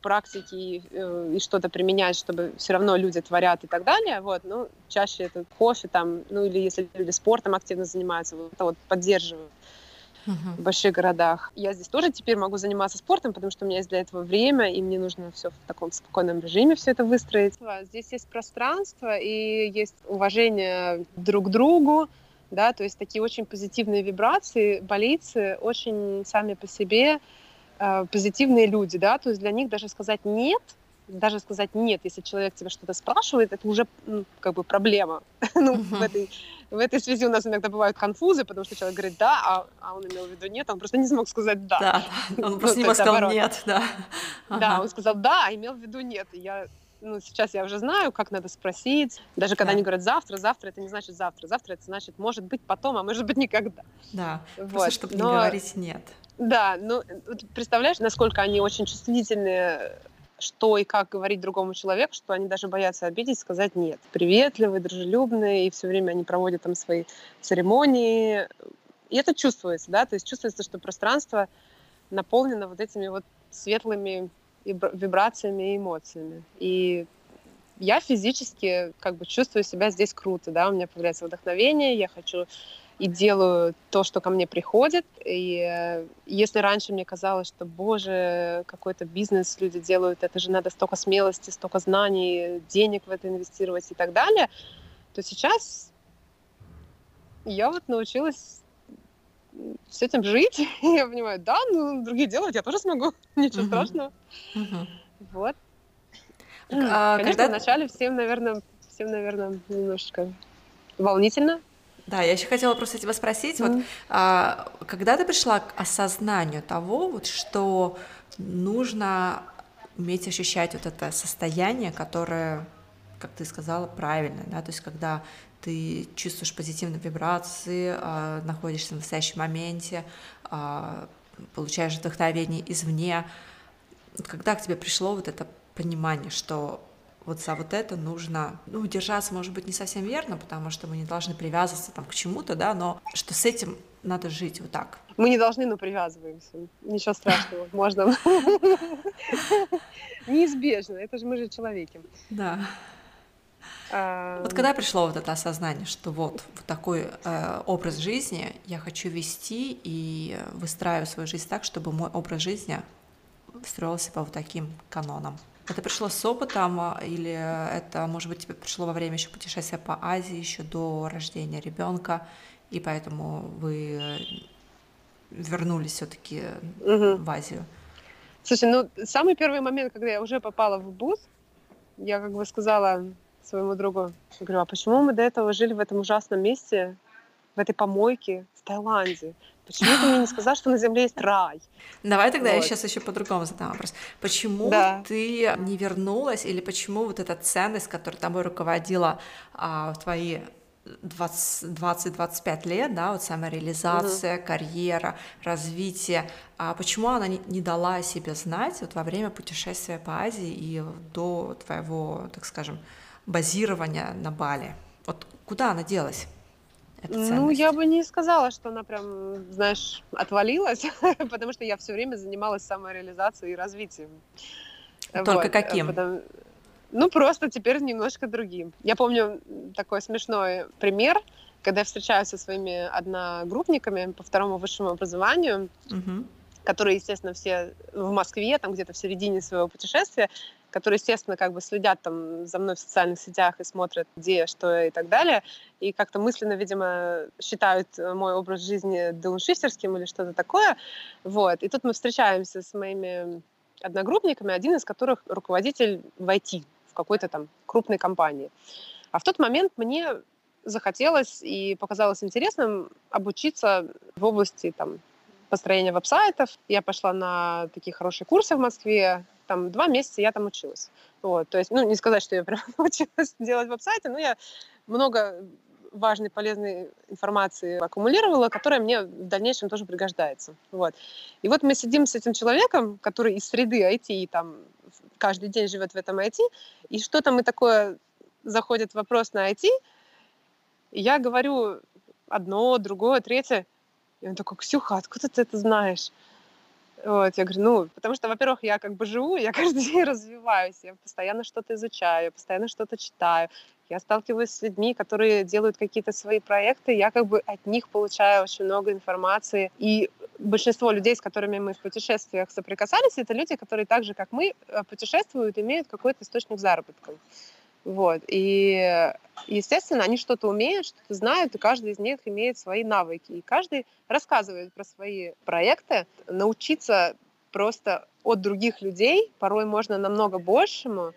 практики и, э, и что-то применять, чтобы все равно люди творят и так далее, вот, ну, чаще это кофе там, ну, или если люди спортом активно занимаются, вот это вот поддерживают uh-huh. в больших городах. Я здесь тоже теперь могу заниматься спортом, потому что у меня есть для этого время, и мне нужно все в таком спокойном режиме все это выстроить. Здесь есть пространство и есть уважение друг к другу, да, то есть такие очень позитивные вибрации, больницы очень сами по себе э, позитивные люди, да, то есть для них даже сказать нет, даже сказать нет, если человек тебя что-то спрашивает, это уже ну, как бы проблема. ну, uh-huh. в, этой, в этой связи у нас иногда бывают конфузы, потому что человек говорит да, а, а он имел в виду нет, он просто не смог сказать да. Да, он просто не сказал нет, да. Да, он сказал да, а имел в виду нет. И я ну, сейчас я уже знаю, как надо спросить. Даже когда да. они говорят завтра, завтра это не значит завтра. Завтра это значит может быть потом, а может быть никогда. Да, вот. просто чтобы Но... не говорить нет. Да, ну представляешь, насколько они очень чувствительные, что и как говорить другому человеку, что они даже боятся обидеть, сказать нет. Приветливые, дружелюбные, и все время они проводят там свои церемонии. И это чувствуется, да, то есть чувствуется, что пространство наполнено вот этими вот светлыми вибрациями и эмоциями. И я физически как бы чувствую себя здесь круто, да, у меня появляется вдохновение, я хочу и делаю то, что ко мне приходит. И э, если раньше мне казалось, что, боже, какой-то бизнес люди делают, это же надо столько смелости, столько знаний, денег в это инвестировать и так далее, то сейчас я вот научилась с этим жить. Я понимаю, да, ну, другие делают, я тоже смогу, ничего uh-huh. страшного. Uh-huh. Вот. А, Конечно, когда... вначале всем, наверное, всем, наверное, немножечко волнительно, да, я еще хотела просто тебя спросить, mm. вот, а, когда ты пришла к осознанию того, вот, что нужно уметь ощущать вот это состояние, которое, как ты сказала, правильное, да, то есть когда ты чувствуешь позитивные вибрации, а, находишься в настоящем моменте, а, получаешь вдохновение извне, когда к тебе пришло вот это понимание, что вот за вот это нужно, ну, держаться, может быть, не совсем верно, потому что мы не должны привязываться там к чему-то, да, но что с этим надо жить вот так. Мы не должны, но привязываемся. Ничего страшного, можно. Неизбежно, это же мы же человеки. Да. Вот когда пришло вот это осознание, что вот, вот такой э, образ жизни я хочу вести и выстраиваю свою жизнь так, чтобы мой образ жизни строился по вот таким канонам. Это пришло с опытом а, или это, может быть, тебе пришло во время еще путешествия по Азии, еще до рождения ребенка, и поэтому вы вернулись все-таки угу. в Азию? Слушай, ну самый первый момент, когда я уже попала в БУС, я как бы сказала своему другу, говорю, а почему мы до этого жили в этом ужасном месте, в этой помойке в Таиланде? Почему ты мне не сказал, что на Земле есть рай? Давай тогда вот. я сейчас еще по-другому задам вопрос. Почему да. ты не вернулась, или почему вот эта ценность, которая тобой руководила а, в твои 20-25 лет, да, вот самореализация, угу. карьера, развитие, а почему она не, не дала себе знать вот во время путешествия по Азии и до твоего, так скажем, базирования на Бали? Вот куда она делась? Ну, я бы не сказала, что она прям, знаешь, отвалилась, потому что я все время занималась самореализацией и развитием. Только вот, каким? Потому... Ну, просто теперь немножко другим. Я помню такой смешной пример, когда я встречаюсь со своими одногруппниками по второму высшему образованию, угу. Которые, естественно, все в Москве, там где-то в середине своего путешествия, которые, естественно, как бы следят там за мной в социальных сетях и смотрят, где, что и так далее, и как-то мысленно, видимо, считают мой образ жизни дауншифтерским или что-то такое. Вот. И тут мы встречаемся с моими одногруппниками, один из которых руководитель в IT, в какой-то там крупной компании. А в тот момент мне захотелось и показалось интересным обучиться в области там, построения веб-сайтов. Я пошла на такие хорошие курсы в Москве, там два месяца я там училась. Вот, то есть, ну, не сказать, что я прям научилась делать веб-сайты, но я много важной, полезной информации аккумулировала, которая мне в дальнейшем тоже пригождается. Вот. И вот мы сидим с этим человеком, который из среды IT, и там каждый день живет в этом IT, и что-то мы такое заходит вопрос на IT, и я говорю одно, другое, третье, и он такой, Ксюха, откуда ты это знаешь? Вот, я говорю, ну, потому что, во-первых, я как бы живу, я каждый день развиваюсь, я постоянно что-то изучаю, я постоянно что-то читаю, я сталкиваюсь с людьми, которые делают какие-то свои проекты, я как бы от них получаю очень много информации. И большинство людей, с которыми мы в путешествиях соприкасались, это люди, которые так же, как мы, э, путешествуют, имеют какой-то источник заработка. Вот. И, естественно, они что-то умеют, что-то знают, и каждый из них имеет свои навыки. И каждый рассказывает про свои проекты. Научиться просто от других людей порой можно намного большему,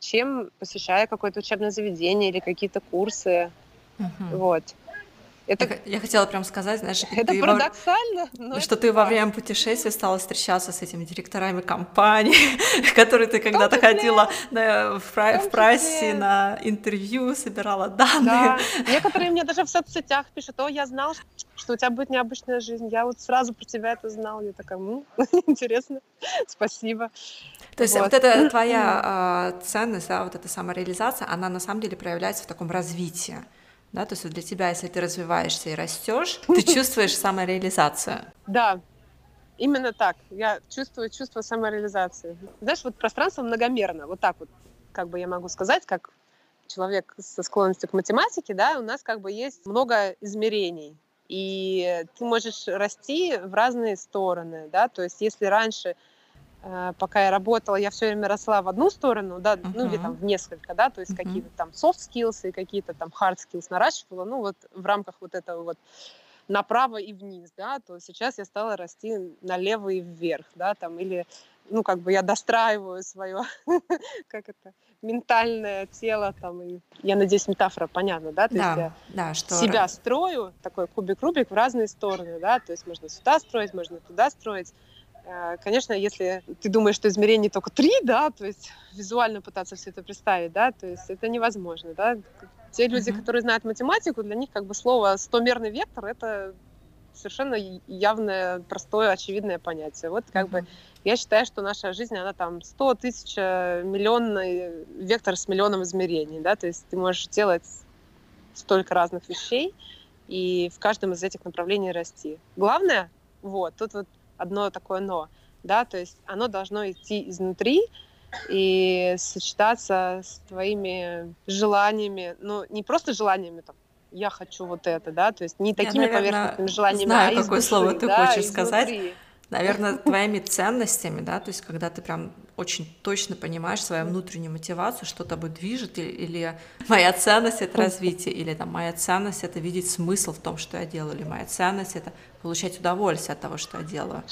чем посещая какое-то учебное заведение или какие-то курсы. Uh-huh. Вот. Это... Я, я хотела прям сказать, знаешь, это ты парадоксально, во... но что это ты во время путешествия стала встречаться с этими директорами компаний, которые ты когда-то ходила на, в, в, в прессе на интервью, собирала данные. Да. Некоторые мне даже в соцсетях пишут, о, я знал, что у тебя будет необычная жизнь, я вот сразу про тебя это знал, я такая, ну, интересно, спасибо. То есть вот, вот. эта твоя э, ценность, да, вот эта самореализация, она на самом деле проявляется в таком развитии да, то есть для тебя, если ты развиваешься и растешь, ты чувствуешь самореализацию. Да, именно так. Я чувствую чувство самореализации. Знаешь, вот пространство многомерно, вот так вот, как бы я могу сказать, как человек со склонностью к математике, да, у нас как бы есть много измерений. И ты можешь расти в разные стороны, да, то есть если раньше пока я работала, я все время росла в одну сторону, да, uh-huh. ну или там в несколько, да, то есть uh-huh. какие-то там soft skills и какие-то там hard skills наращивала, ну вот в рамках вот этого вот направо и вниз, да, то сейчас я стала расти налево и вверх, да, там, или, ну, как бы я достраиваю свое, как это, ментальное тело, там, и, я надеюсь, метафора понятна, да, то да, есть я да, что... себя строю, такой кубик-рубик в разные стороны, да, то есть можно сюда строить, можно туда строить, Э, конечно, если ты думаешь, что измерений только три, да, то есть визуально пытаться все это представить, да, то есть это невозможно, да. Те люди, mm-hmm. которые знают математику, для них как бы слово «стомерный вектор» — это совершенно явное, простое, очевидное понятие. Вот как mm-hmm. бы я считаю, что наша жизнь, она там 100 тысяч, миллионный вектор с миллионом измерений, да, то есть ты можешь делать столько разных вещей, и в каждом из этих направлений расти. Главное, вот, тут вот одно такое «но», да, то есть оно должно идти изнутри и сочетаться с твоими желаниями, ну, не просто желаниями, там, я хочу вот это, да, то есть не такими я, наверное, поверхностными желаниями, знаю, а какое души, слово ты да, хочешь сказать. Наверное, твоими ценностями, да, то есть когда ты прям очень точно понимаешь свою внутреннюю мотивацию, что тобой движет, или, или моя ценность — это развитие, или там моя ценность — это видеть смысл в том, что я делаю, или моя ценность — это получать удовольствие от того, что я делаю.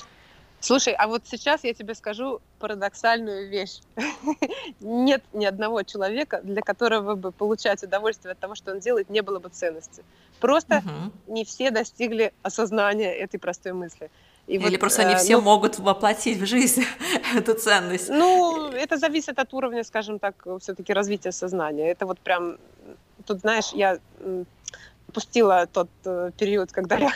Слушай, а вот сейчас я тебе скажу парадоксальную вещь. Нет ни одного человека, для которого бы получать удовольствие от того, что он делает, не было бы ценности. Просто угу. не все достигли осознания этой простой мысли. И Или вот, просто э, не все ну, могут воплотить в жизнь эту ценность. Ну, это зависит от уровня, скажем так, все-таки развития сознания. Это вот прям, тут, знаешь, я пустила тот э, период, когда я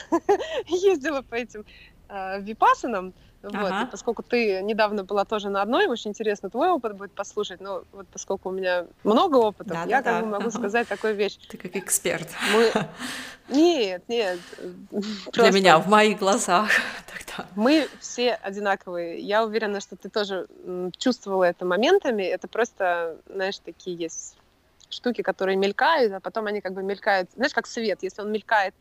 ездила по этим э, випасанам, вот, ага. и поскольку ты недавно была тоже на одной, очень интересно твой опыт будет послушать, но вот поскольку у меня много опыта, да, я да, как да. бы могу сказать такую вещь. Ты как эксперт. Мы... Нет, нет. Для меня, в моих глазах. Тогда. Мы все одинаковые. Я уверена, что ты тоже чувствовала это моментами. Это просто, знаешь, такие есть штуки, которые мелькают, а потом они как бы мелькают, знаешь, как свет. Если он мелькает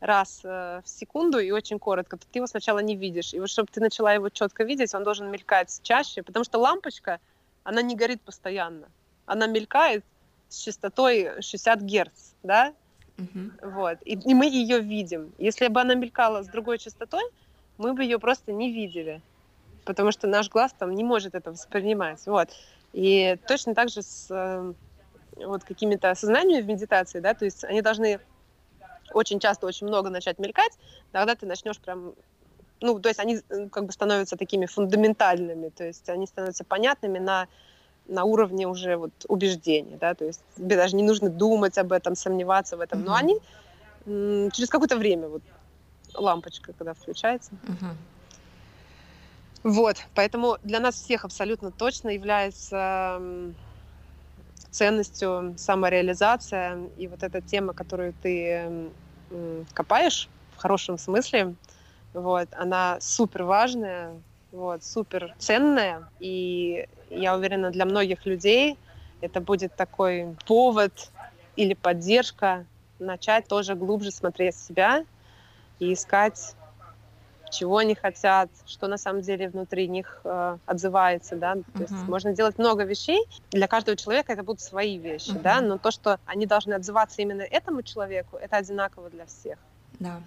раз э, в секунду и очень коротко, то ты его сначала не видишь. И вот чтобы ты начала его четко видеть, он должен мелькать чаще, потому что лампочка, она не горит постоянно. Она мелькает с частотой 60 Герц, да? Uh-huh. Вот. И, и мы ее видим. Если бы она мелькала с другой частотой, мы бы ее просто не видели, потому что наш глаз там не может это воспринимать. Вот. И точно так же с э, вот какими-то осознаниями в медитации, да, то есть они должны очень часто, очень много начать мелькать, тогда ты начнешь прям ну, то есть они э, как бы становятся такими фундаментальными, то есть они становятся понятными на, на уровне уже вот убеждения, да, то есть тебе даже не нужно думать об этом, сомневаться в этом, mm-hmm. но они через какое-то время, вот лампочка, когда включается. Mm-hmm. Вот, поэтому для нас всех абсолютно точно является ценностью самореализация и вот эта тема, которую ты копаешь в хорошем смысле, вот, она супер важная, вот, супер ценная, и я уверена, для многих людей это будет такой повод или поддержка начать тоже глубже смотреть себя и искать чего они хотят, что на самом деле внутри них э, отзывается, да, то uh-huh. есть можно делать много вещей, для каждого человека это будут свои вещи, uh-huh. да, но то, что они должны отзываться именно этому человеку, это одинаково для всех. Да.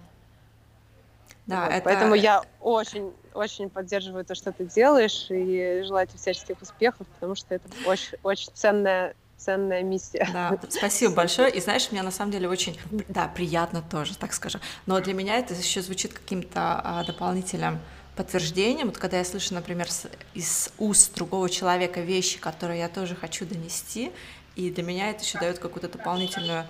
Да, вот, это... Поэтому я очень, очень поддерживаю то, что ты делаешь, и желаю тебе всяческих успехов, потому что это очень, очень ценная ценная миссия. Да, спасибо большое. И знаешь, мне на самом деле очень, да, приятно тоже, так скажем. Но для меня это еще звучит каким-то а, дополнительным подтверждением. Вот когда я слышу, например, с, из уст другого человека вещи, которые я тоже хочу донести, и для меня это еще дает какую-то дополнительную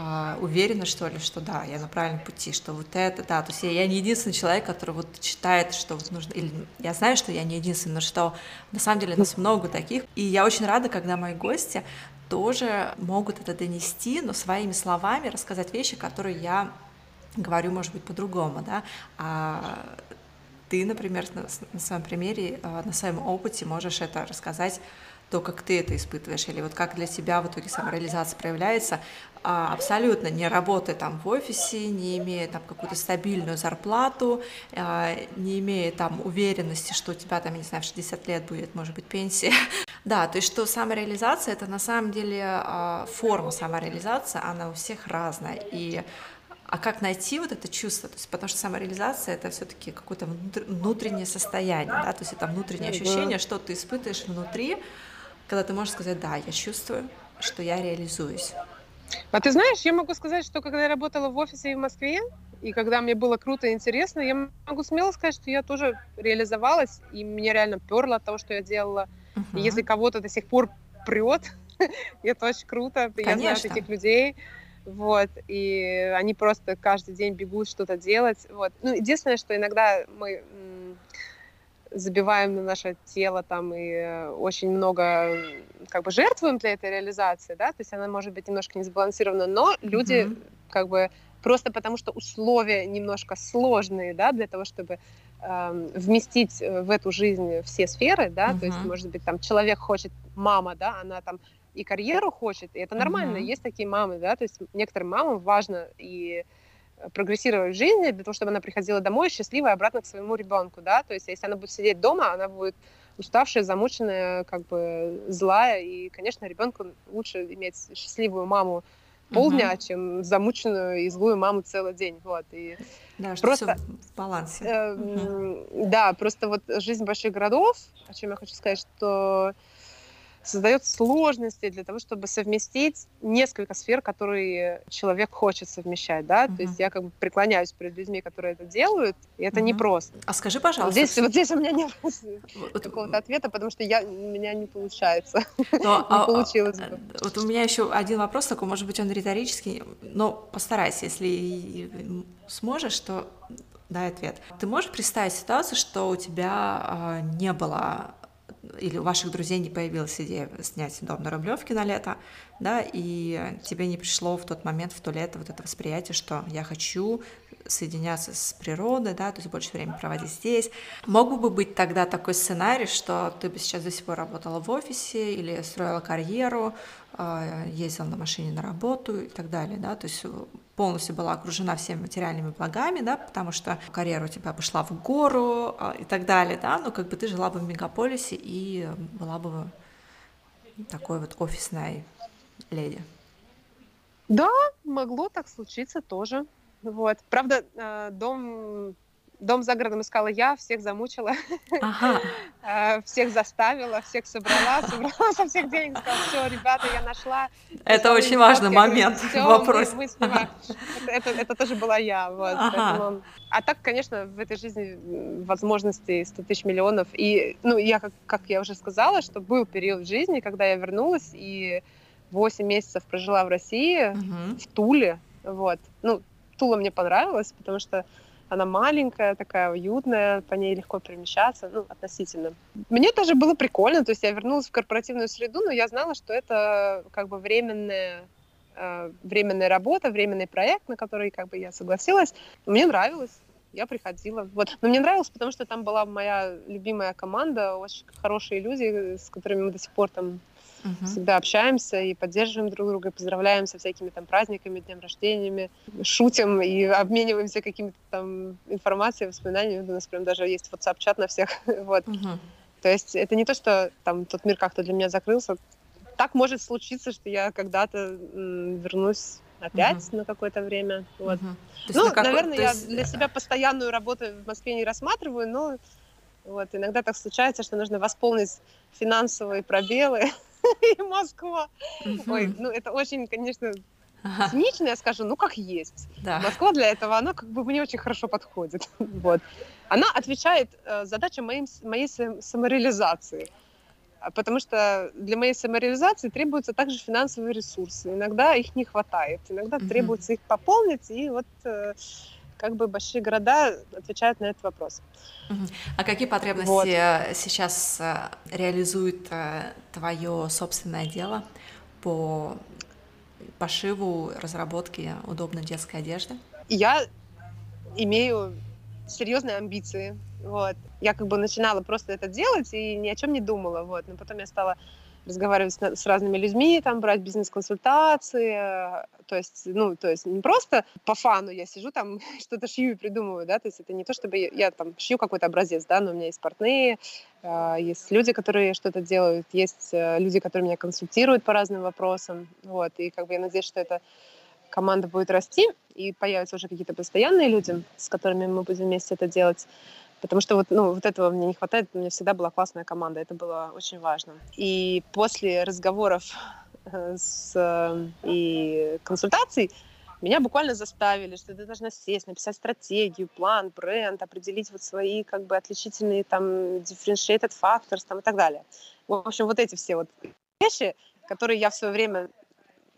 а, уверенность, что ли, что да, я на правильном пути, что вот это, да, то есть я, я не единственный человек, который вот считает, что вот нужно, или я знаю, что я не единственный, но что на самом деле нас много таких, и я очень рада, когда мои гости тоже могут это донести, но своими словами рассказать вещи, которые я говорю, может быть, по-другому, да, а ты, например, на, на своем примере, а, на своем опыте можешь это рассказать то, как ты это испытываешь, или вот как для тебя в итоге самореализация проявляется, а, абсолютно не работая там в офисе, не имея там какую-то стабильную зарплату, а, не имея там уверенности, что у тебя там, я не знаю, в 60 лет будет, может быть, пенсия. Да, то есть что самореализация — это на самом деле а, форма самореализации, она у всех разная, и а как найти вот это чувство? То есть, потому что самореализация это все-таки какое-то внутреннее состояние, да, то есть это внутреннее ощущение, что ты испытываешь внутри, когда ты можешь сказать, да, я чувствую, что я реализуюсь. А ты знаешь, я могу сказать, что когда я работала в офисе в Москве, и когда мне было круто и интересно, я могу смело сказать, что я тоже реализовалась, и мне реально перло от того, что я делала. Uh-huh. И если кого-то до сих пор прет, это очень круто. Конечно. Я знаю таких людей. Вот, и они просто каждый день бегут что-то делать. Вот. Ну, единственное, что иногда мы забиваем на наше тело там и э, очень много как бы жертвуем для этой реализации, да, то есть она может быть немножко не сбалансирована, но люди mm-hmm. как бы просто потому что условия немножко сложные, да, для того, чтобы э, вместить в эту жизнь все сферы, да, uh-huh. то есть, может быть, там человек хочет, мама, да, она там и карьеру хочет, и это нормально, uh-huh. есть такие мамы, да, то есть некоторым мамам важно и прогрессировать в жизни для того, чтобы она приходила домой счастливая обратно к своему ребенку, да, то есть если она будет сидеть дома, она будет уставшая, замученная, как бы злая, и, конечно, ребенку лучше иметь счастливую маму полдня, угу. чем замученную и злую маму целый день, вот, и да, что просто в балансе. Э, угу. Да, просто вот жизнь больших городов, о чем я хочу сказать, что создает сложности для того, чтобы совместить несколько сфер, которые человек хочет совмещать, да, uh-huh. то есть я как бы преклоняюсь перед людьми, которые это делают, и это uh-huh. непросто. А скажи, пожалуйста. Здесь, вот здесь у меня нет вот, какого-то ответа, потому что я, у меня не получается, но, не а, получилось бы. Вот у меня еще один вопрос такой, может быть, он риторический, но постарайся, если сможешь, то дай ответ. Ты можешь представить ситуацию, что у тебя э, не было или у ваших друзей не появилась идея снять дом на Рублевке на лето, да, и тебе не пришло в тот момент, в то лето вот это восприятие, что я хочу соединяться с природой, да, то есть больше времени проводить здесь. Мог бы быть тогда такой сценарий, что ты бы сейчас до сих пор работала в офисе или строила карьеру, ездила на машине на работу и так далее, да, то есть полностью была окружена всеми материальными благами, да, потому что карьера у тебя пошла в гору а, и так далее, да, но как бы ты жила бы в мегаполисе и была бы такой вот офисной леди. Да, могло так случиться тоже. Вот. Правда, э, дом Дом за городом искала я, всех замучила, ага. Э, всех заставила, всех собрала, собрала со всех денег, сказала, все, ребята, я нашла. Это очень важный момент в вопросе. Мы, мы это, это, это тоже была я. Вот, ага. поэтому... А так, конечно, в этой жизни возможностей 100 тысяч миллионов. И, ну, я, как, как я уже сказала, что был период в жизни, когда я вернулась и 8 месяцев прожила в России, угу. в Туле. Вот. Ну, Тула мне понравилась, потому что она маленькая, такая уютная, по ней легко перемещаться, ну, относительно. Мне тоже было прикольно, то есть я вернулась в корпоративную среду, но я знала, что это как бы временная э, временная работа, временный проект, на который как бы я согласилась. Мне нравилось, я приходила. Вот. Но мне нравилось, потому что там была моя любимая команда, очень хорошие люди, с которыми мы до сих пор там Угу. Всегда общаемся и поддерживаем друг друга, поздравляем со всякими там праздниками, днем рождениями, шутим и обмениваемся какими-то там информацией, воспоминаниями. У нас прям даже есть WhatsApp-чат на всех. вот. Угу. То есть это не то, что там тот мир как-то для меня закрылся. Так может случиться, что я когда-то вернусь опять uh на какое-то время. Вот. uh Ну, какой... наверное, я есть... для себя постоянную работу в Москве не рассматриваю, но вот иногда так случается, что нужно восполнить финансовые пробелы и Москва. Ой, ну это очень, конечно, Ага. Цинично я скажу, ну как есть. Да. Москва для этого, она как бы мне очень хорошо подходит. вот. Она отвечает э, задачам моим, моей самореализации. А, потому что для моей самореализации требуются также финансовые ресурсы. Иногда их не хватает, иногда угу. требуется их пополнить. И вот э, как бы большие города отвечают на этот вопрос. А какие потребности вот. сейчас э, реализует э, твое собственное дело по пошиву, разработке удобной детской одежды? Я имею серьезные амбиции. Вот. Я как бы начинала просто это делать и ни о чем не думала. Вот. Но потом я стала разговаривать с, с разными людьми, там, брать бизнес-консультации, э, то есть, ну, то есть не просто по фану я сижу там, что-то шью и придумываю, да, то есть это не то, чтобы я, я там шью какой-то образец, да, но у меня есть партнеры, э, есть люди, которые что-то делают, есть э, люди, которые меня консультируют по разным вопросам, вот, и как бы я надеюсь, что это команда будет расти, и появятся уже какие-то постоянные люди, с которыми мы будем вместе это делать. Потому что вот, ну, вот этого мне не хватает. У меня всегда была классная команда. Это было очень важно. И после разговоров э, с, э, и консультаций меня буквально заставили, что ты должна сесть, написать стратегию, план, бренд, определить вот свои как бы отличительные там differentiated factors там и так далее. В общем, вот эти все вот вещи, которые я в свое время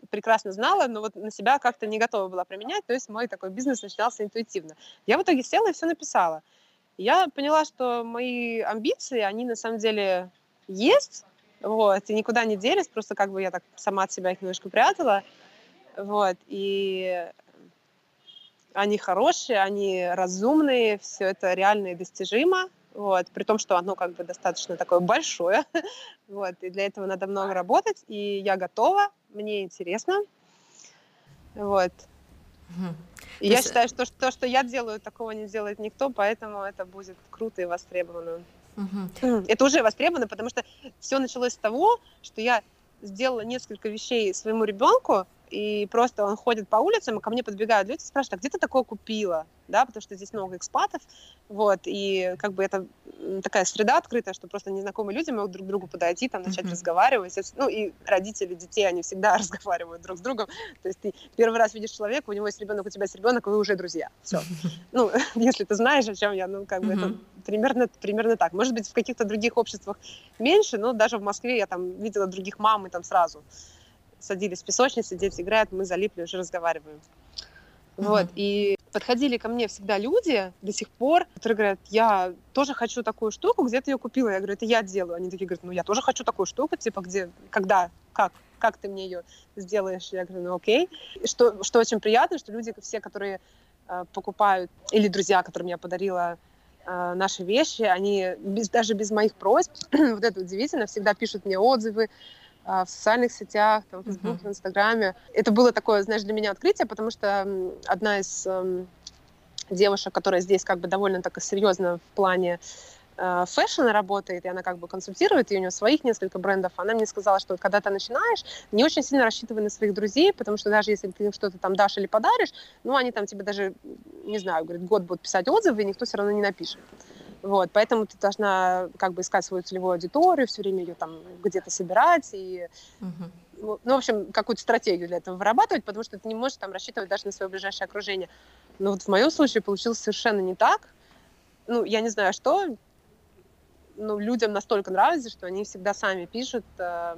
прекрасно знала, но вот на себя как-то не готова была применять, то есть мой такой бизнес начинался интуитивно. Я в итоге села и все написала я поняла, что мои амбиции, они на самом деле есть, вот, и никуда не делись, просто как бы я так сама от себя их немножко прятала, вот, и они хорошие, они разумные, все это реально и достижимо, вот, при том, что оно как бы достаточно такое большое, вот, и для этого надо много работать, и я готова, мне интересно, вот. Угу. И я есть... считаю, что то, что я делаю, такого не делает никто, поэтому это будет круто и востребовано. Угу. Это уже востребовано, потому что все началось с того, что я сделала несколько вещей своему ребенку, и просто он ходит по улицам, и ко мне подбегают люди и спрашивают, а где ты такое купила? Да, потому что здесь много экспатов, вот, и как бы это такая среда открытая, что просто незнакомые люди могут друг к другу подойти, там, начать mm-hmm. разговаривать. Ну, и родители детей, они всегда разговаривают друг с другом. То есть ты первый раз видишь человека, у него есть ребенок, у тебя есть ребенок, вы уже друзья. Все. Ну, если ты знаешь, о чем я, ну, как бы это примерно, примерно так. Может быть, в каких-то других обществах меньше, но даже в Москве я там видела других мам, и там сразу садились в песочнице, дети играют, мы залипли, уже разговариваем. Uh-huh. Вот, и подходили ко мне всегда люди до сих пор, которые говорят, я тоже хочу такую штуку, где ты ее купила? Я говорю, это я делаю. Они такие говорят, ну я тоже хочу такую штуку, типа где, когда, как, как ты мне ее сделаешь? Я говорю, ну окей. Что, что очень приятно, что люди все, которые э, покупают, или друзья, которым я подарила э, наши вещи, они без, даже без моих просьб, вот это удивительно, всегда пишут мне отзывы, в социальных сетях, там, в Фейсбуке, uh-huh. в Инстаграме. Это было такое, знаешь, для меня открытие, потому что одна из эм, девушек, которая здесь как бы довольно так серьезно в плане э, фэшена работает, и она как бы консультирует, и у нее своих несколько брендов, она мне сказала, что когда ты начинаешь, не очень сильно рассчитывай на своих друзей, потому что даже если ты им что-то там дашь или подаришь, ну, они там тебе даже, не знаю, говорит, год будут писать отзывы, и никто все равно не напишет. Вот, поэтому ты должна как бы искать свою целевую аудиторию, все время ее там где-то собирать и, угу. ну, в общем, какую-то стратегию для этого вырабатывать, потому что ты не можешь там рассчитывать даже на свое ближайшее окружение. Но вот в моем случае получилось совершенно не так. Ну, я не знаю, что, ну, людям настолько нравится, что они всегда сами пишут. Э,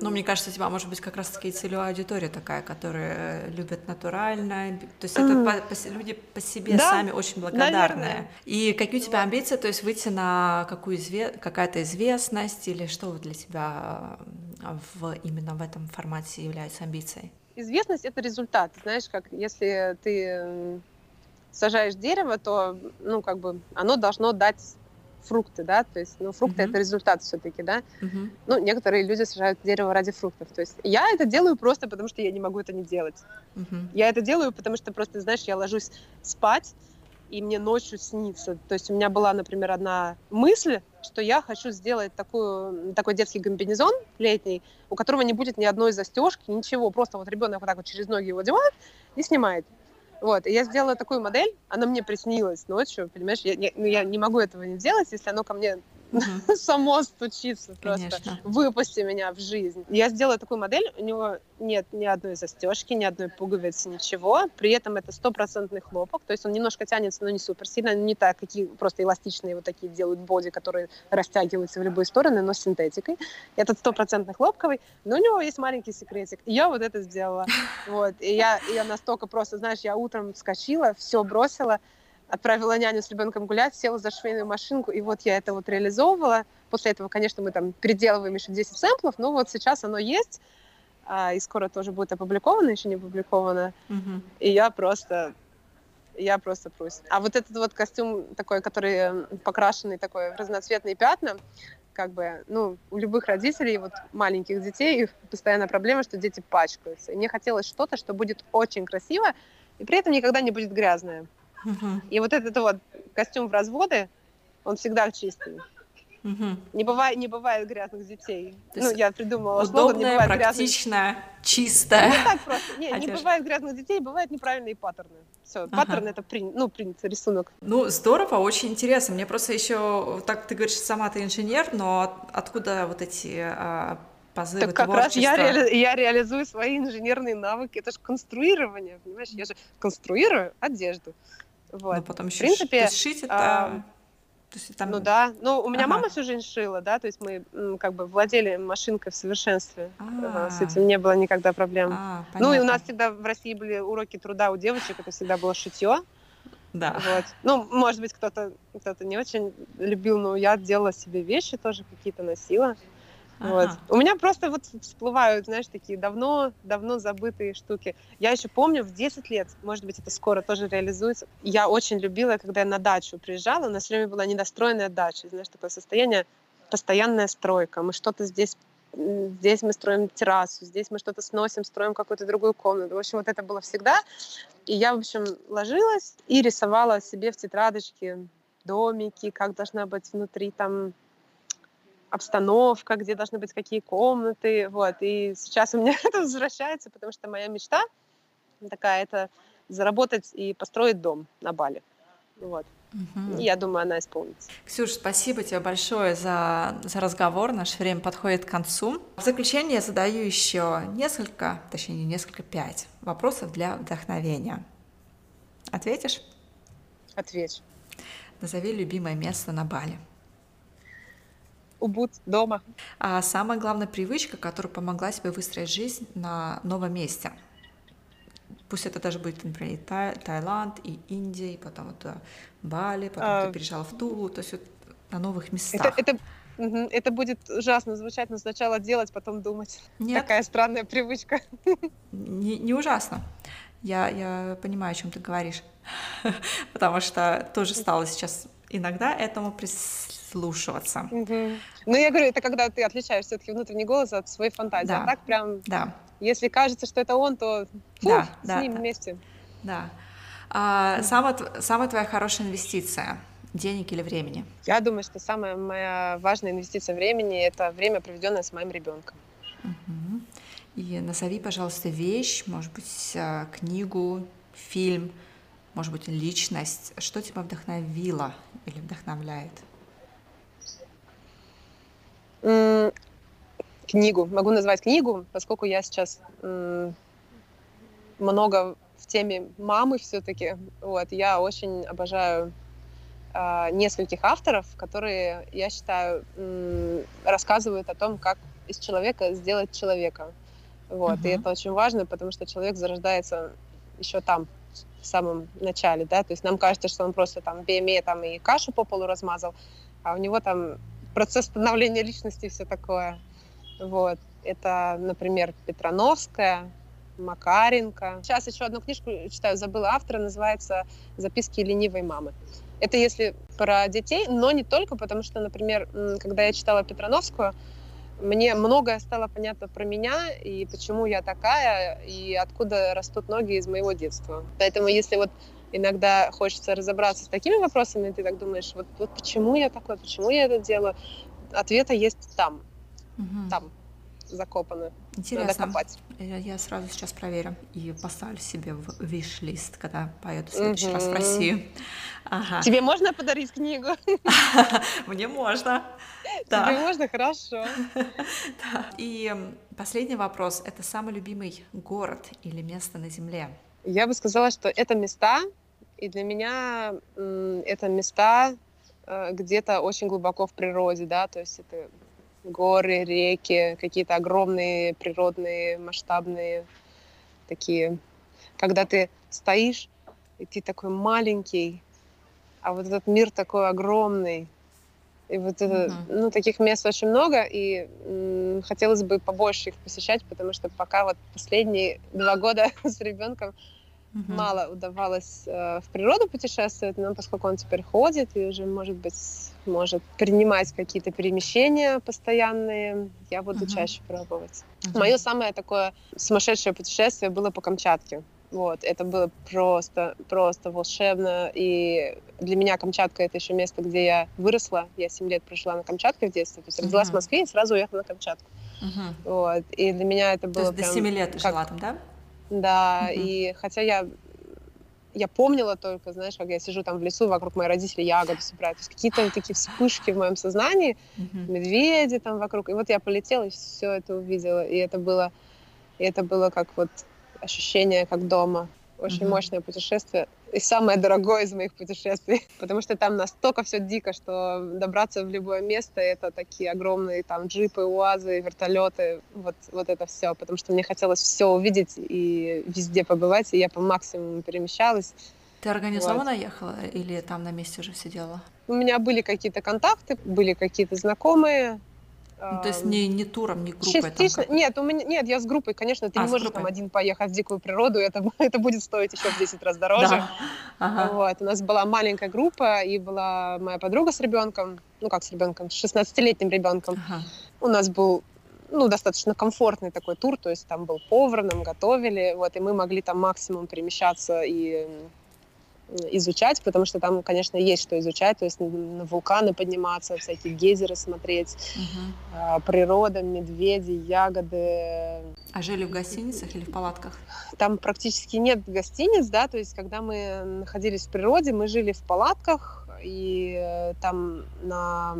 ну, мне кажется, у тебя может быть как раз-таки целевая аудитория такая, которая любит натурально. То есть это по, по, люди по себе да, сами очень благодарные. Наверное. И какие у тебя амбиции? То есть выйти на какую изве... какая-то известность или что для тебя э, в, именно в этом формате является амбицией? Известность — это результат. Знаешь, как если ты сажаешь дерево, то, ну, как бы оно должно дать фрукты, да, то есть, ну, фрукты uh-huh. это результат все-таки, да. Uh-huh. Ну, некоторые люди сажают дерево ради фруктов, то есть я это делаю просто потому, что я не могу это не делать. Uh-huh. Я это делаю, потому что просто, знаешь, я ложусь спать, и мне ночью снится. То есть у меня была, например, одна мысль, что я хочу сделать такую, такой детский комбинезон летний, у которого не будет ни одной застежки, ничего, просто вот ребенок вот так вот через ноги его одевает и снимает. Вот, и я сделала такую модель, она мне приснилась ночью, понимаешь, я, я, ну, я не могу этого не делать, если оно ко мне угу. само стучится просто. Конечно. Выпусти меня в жизнь. Я сделала такую модель, у него нет ни одной застежки, ни одной пуговицы, ничего. При этом это стопроцентный хлопок, то есть он немножко тянется, но не супер сильно, не так, какие просто эластичные вот такие делают боди, которые растягиваются в любые стороны, но с синтетикой. Этот стопроцентный хлопковый, но у него есть маленький секретик. И я вот это сделала. Вот. И я, я настолько просто, знаешь, я утром вскочила, все бросила, отправила няню с ребенком гулять, села за швейную машинку, и вот я это вот реализовывала. После этого, конечно, мы там переделываем еще 10 сэмплов, но вот сейчас оно есть, а, и скоро тоже будет опубликовано, еще не опубликовано. Mm-hmm. И я просто я просто прусь. А вот этот вот костюм такой, который покрашенный такой в разноцветные пятна, как бы, ну, у любых родителей, вот маленьких детей, постоянная проблема, что дети пачкаются. И мне хотелось что-то, что будет очень красиво, и при этом никогда не будет грязное. Угу. И вот этот вот костюм в разводы, он всегда чистый. Угу. Не, бывает, не бывает грязных детей. То ну, я придумала удобная, не бывает практичная, грязных... чистая. Ну, так просто. Не, не бывает грязных детей, бывают неправильные паттерны. Все, ага. паттерн это при, ну, принят рисунок. Ну, здорово, очень интересно. Мне просто еще, так ты говоришь, сама ты инженер, но откуда вот эти а, позывы так как раз я, реали, я реализую свои инженерные навыки. Это же конструирование, понимаешь? Я же конструирую одежду. Вот. Ну, потом еще в принципе, шить это... А, то есть там... Ну да, ну у меня ага. мама всю жизнь шила, да, то есть мы как бы владели машинкой в совершенстве, А-а-а. с этим не было никогда проблем. А, ну и у нас всегда в России были уроки труда у девочек, это всегда было шитье. Да. Вот. Ну, может быть, кто-то кто-то не очень любил, но я делала себе вещи тоже какие-то носила. Ага. Вот. У меня просто вот всплывают, знаешь, такие давно, давно забытые штуки. Я еще помню в 10 лет, может быть, это скоро тоже реализуется. Я очень любила, когда я на дачу приезжала, у нас все время была недостроенная дача, знаешь, такое состояние, постоянная стройка. Мы что-то здесь здесь мы строим террасу, здесь мы что-то сносим, строим какую-то другую комнату. В общем, вот это было всегда. И я, в общем, ложилась и рисовала себе в тетрадочке домики, как должна быть внутри там обстановка, где должны быть какие комнаты, вот. И сейчас у меня это возвращается, потому что моя мечта такая, это заработать и построить дом на Бали, вот. Угу. я думаю, она исполнится. Ксюш, спасибо тебе большое за, за разговор. Наше время подходит к концу. В заключение я задаю еще несколько, точнее не несколько, пять вопросов для вдохновения. Ответишь? Отвечу. Назови любимое место на Бали. Убуд, дома. А самая главная привычка, которая помогла тебе выстроить жизнь на новом месте? Пусть это даже будет, например, и Тай, Таиланд, и Индия, и потом вот э, Бали, потом а... ты переезжала в Тулу, то есть вот на новых местах. Это, это, это будет ужасно звучать, но сначала делать, потом думать. Нет. Такая странная привычка. Не, не ужасно. Я, я понимаю, о чем ты говоришь. Потому что тоже стало сейчас иногда этому прислушиваться. Ну, я говорю, это когда ты отличаешь все-таки внутренний голос от своей фантазии. Да. А так прям, да. если кажется, что это он, то фу, да, с да, ним да. вместе. Да. А, самая, самая твоя хорошая инвестиция? Денег или времени? Я думаю, что самая моя важная инвестиция времени – это время, проведенное с моим ребенком. Угу. И назови, пожалуйста, вещь, может быть, а, книгу, фильм, может быть, личность. Что тебя вдохновило или вдохновляет? Книгу. Могу назвать книгу, поскольку я сейчас много в теме мамы все-таки. Вот, я очень обожаю э, нескольких авторов, которые, я считаю, рассказывают о том, как из человека сделать человека. Вот, uh-huh. и это очень важно, потому что человек зарождается еще там, в самом начале, да, то есть нам кажется, что он просто там BME там и кашу по полу размазал, а у него там процесс становления личности и все такое. Вот. Это, например, Петрановская, Макаренко. Сейчас еще одну книжку читаю, забыла автора, называется «Записки ленивой мамы». Это если про детей, но не только, потому что, например, когда я читала Петрановскую, мне многое стало понятно про меня и почему я такая, и откуда растут ноги из моего детства. Поэтому если вот иногда хочется разобраться с такими вопросами, и ты так думаешь, вот, вот почему я такой, почему я это делаю, ответа есть там, угу. там закопаны. Интересно. Надо копать. Я, я сразу сейчас проверю и поставлю себе в виш-лист, когда поеду в следующий угу. раз в Россию. Ага. Тебе можно подарить книгу? Мне можно. Тебе можно? Хорошо. И последний вопрос. Это самый любимый город или место на Земле? Я бы сказала, что это места, и для меня это места э, где-то очень глубоко в природе, да, то есть это горы, реки, какие-то огромные природные, масштабные такие. Когда ты стоишь, и ты такой маленький, а вот этот мир такой огромный. И вот это, uh-huh. ну, таких мест очень много, и м, хотелось бы побольше их посещать, потому что пока вот последние два года с ребенком Угу. Мало удавалось э, в природу путешествовать, но поскольку он теперь ходит и уже, может быть, может принимать какие-то перемещения постоянные, я буду угу. чаще пробовать. Угу. Мое самое такое сумасшедшее путешествие было по Камчатке. Вот, это было просто, просто волшебно. И для меня Камчатка — это еще место, где я выросла. Я 7 лет прожила на Камчатке в детстве. То есть родилась uh в Москве и сразу уехала на Камчатку. uh Вот. И для меня это было То есть прям... до 7 лет ты как... жила там, да? Да, угу. и хотя я я помнила только, знаешь, как я сижу там в лесу, вокруг моих родителей ягоды собирают. То есть какие-то такие вспышки в моем сознании, uh-huh. медведи там вокруг. И вот я полетела и все это увидела. И это было, и это было как вот ощущение, как дома. Очень uh-huh. мощное путешествие. И самое дорогое из моих путешествий. Потому что там настолько все дико, что добраться в любое место это такие огромные там джипы, уазы, вертолеты. Вот, вот это все. Потому что мне хотелось все увидеть и везде побывать. И я по максимуму перемещалась. Ты организованно вот. ехала или там на месте уже сидела? У меня были какие-то контакты, были какие-то знакомые, Ну, то есть не, не туром, не группой? Частично. Там нет, у меня, нет, я с группой, конечно. Ты а, не можешь там один поехать в дикую природу, это, это будет стоить еще в 10 раз дороже. Да. Ага. Вот. У нас была маленькая группа, и была моя подруга с ребенком, ну как с ребенком, с 16-летним ребенком. Ага. У нас был ну, достаточно комфортный такой тур, то есть там был повар, нам готовили, вот, и мы могли там максимум перемещаться и изучать, потому что там, конечно, есть что изучать, то есть на вулканы подниматься, всякие гейзеры смотреть, угу. природа, медведи, ягоды. А жили в гостиницах или в палатках? Там практически нет гостиниц, да, то есть когда мы находились в природе, мы жили в палатках, и э, там на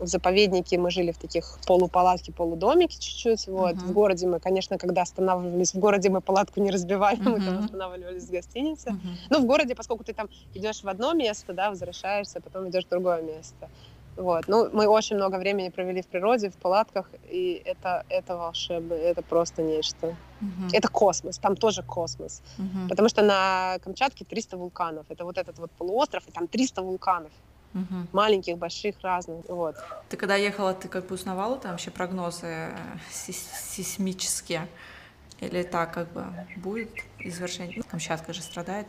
в заповеднике мы жили в таких полупалатке, полудомике чуть-чуть. Вот. Uh-huh. В городе мы, конечно, когда останавливались, в городе мы палатку не разбивали, uh-huh. мы там останавливались в гостинице. Uh-huh. Ну, в городе, поскольку ты там идешь в одно место, да, возвращаешься, потом идешь в другое место. Вот. Ну, мы очень много времени провели в природе, в палатках, и это, это волшебно, это просто нечто. Uh-huh. Это космос, там тоже космос. Uh-huh. Потому что на Камчатке 300 вулканов. Это вот этот вот полуостров, и там 300 вулканов. Угу. Маленьких, больших, разных. Вот. Ты когда ехала, ты как бы узнавала там вообще прогнозы э, сейсмические? Или так как бы будет извержение? Камчатка же страдает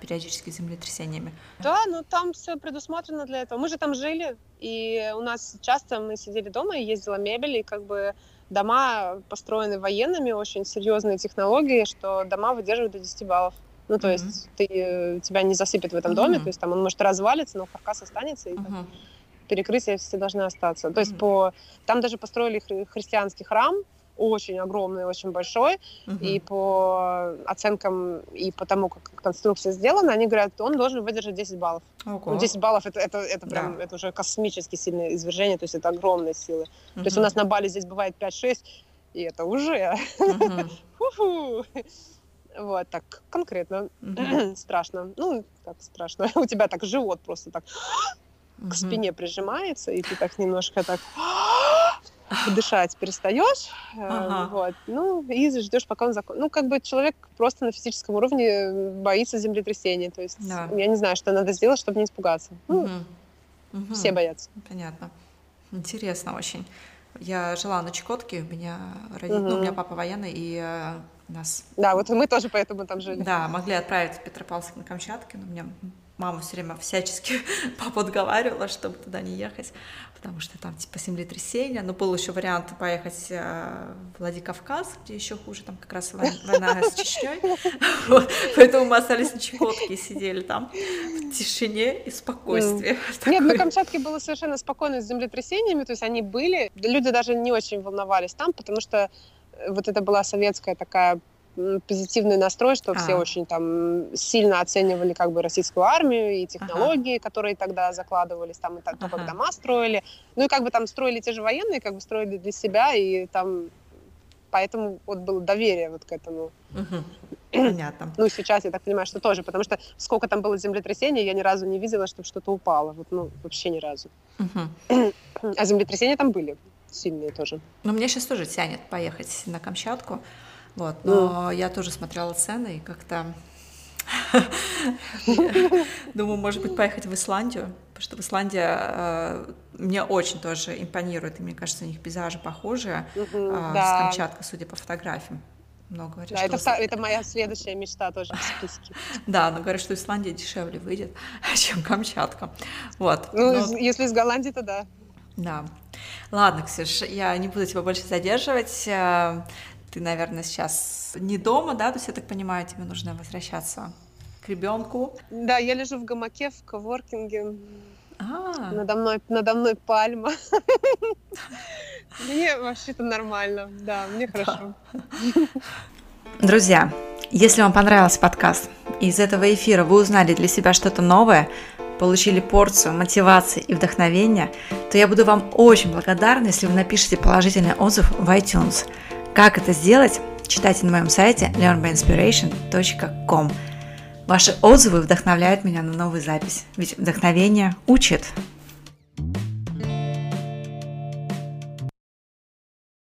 периодически землетрясениями. Да, ну там все предусмотрено для этого. Мы же там жили, и у нас часто мы сидели дома и ездила мебель, и как бы дома построены военными, очень серьезные технологии, что дома выдерживают до 10 баллов. Ну, то mm-hmm. есть ты, э, тебя не засыпет в этом mm-hmm. доме, то есть там он может развалиться, но каркас останется, и mm-hmm. перекрытия все должны остаться. То есть mm-hmm. по... Там даже построили хри- христианский храм, очень огромный, очень большой, uh-huh. и по оценкам и по тому, как конструкция сделана, они говорят, он должен выдержать 10 баллов. Okay. Ну, 10 баллов это, это, это прям да. это уже космически сильное извержение, то есть это огромные силы. Uh-huh. То есть у нас на Бали здесь бывает 5-6, и это уже. Uh-huh. Вот, так конкретно. Mm-hmm. страшно. Ну, как страшно. У тебя так живот просто так mm-hmm. к спине прижимается, и ты так немножко так дышать перестаешь, ага. вот, ну, и ждешь, пока он закончится. Ну, как бы человек просто на физическом уровне боится землетрясения, то есть да. я не знаю, что надо сделать, чтобы не испугаться. Ну, угу. Все боятся. Понятно. Интересно очень. Я жила на Чукотке, у меня родители, угу. ну, у меня папа военный, и э, нас... Да, вот мы тоже поэтому там жили. Да, могли отправить в Петропавловск на Камчатке, но у меня мама все время всячески папа отговаривала, чтобы туда не ехать, потому что там типа землетрясение. Но был еще вариант поехать э, в Владикавказ, где еще хуже, там как раз война с Чечней. Поэтому мы остались на Чукотке и сидели там в тишине и спокойствии. Нет, на Камчатке было совершенно спокойно с землетрясениями, то есть они были, люди даже не очень волновались там, потому что вот это была советская такая позитивный настрой, что а. все очень там сильно оценивали как бы российскую армию и технологии, ага. которые тогда закладывались, там и так, ага. как дома строили. Ну и как бы там строили те же военные, как бы строили для себя, и там поэтому вот было доверие вот к этому. Угу. Понятно. Ну, сейчас я так понимаю, что тоже, потому что сколько там было землетрясений, я ни разу не видела, чтобы что-то упало. Вот, ну, вообще ни разу. Угу. А землетрясения там были сильные тоже. Ну, мне сейчас тоже тянет поехать на Камчатку. Вот, но mm. я тоже смотрела цены и как-то думаю, может быть, поехать в Исландию, потому что в Исландии э, мне очень тоже импонирует, и мне кажется, у них пейзажи похожие э, с Камчаткой, судя по фотографиям. Много говорят, да, что... это, это моя следующая мечта тоже в списке. Да, но говорят, что Исландия дешевле выйдет, чем Камчатка. Вот. Ну, но... если из Голландии, то да. Да. Ладно, Ксюш, я не буду тебя больше задерживать. Ты, наверное, сейчас не дома, да? То есть, я так понимаю, тебе нужно возвращаться к ребенку. Да, я лежу в гамаке, в коворкинге. А. Надо мной, надо мной пальма. Мне вообще-то нормально, да, мне хорошо. Друзья, если вам понравился подкаст, и из этого эфира вы узнали для себя что-то новое, получили порцию мотивации и вдохновения, то я буду вам очень благодарна, если вы напишите положительный отзыв в iTunes. Как это сделать, читайте на моем сайте learnbyinspiration.com. Ваши отзывы вдохновляют меня на новую запись, ведь вдохновение учит.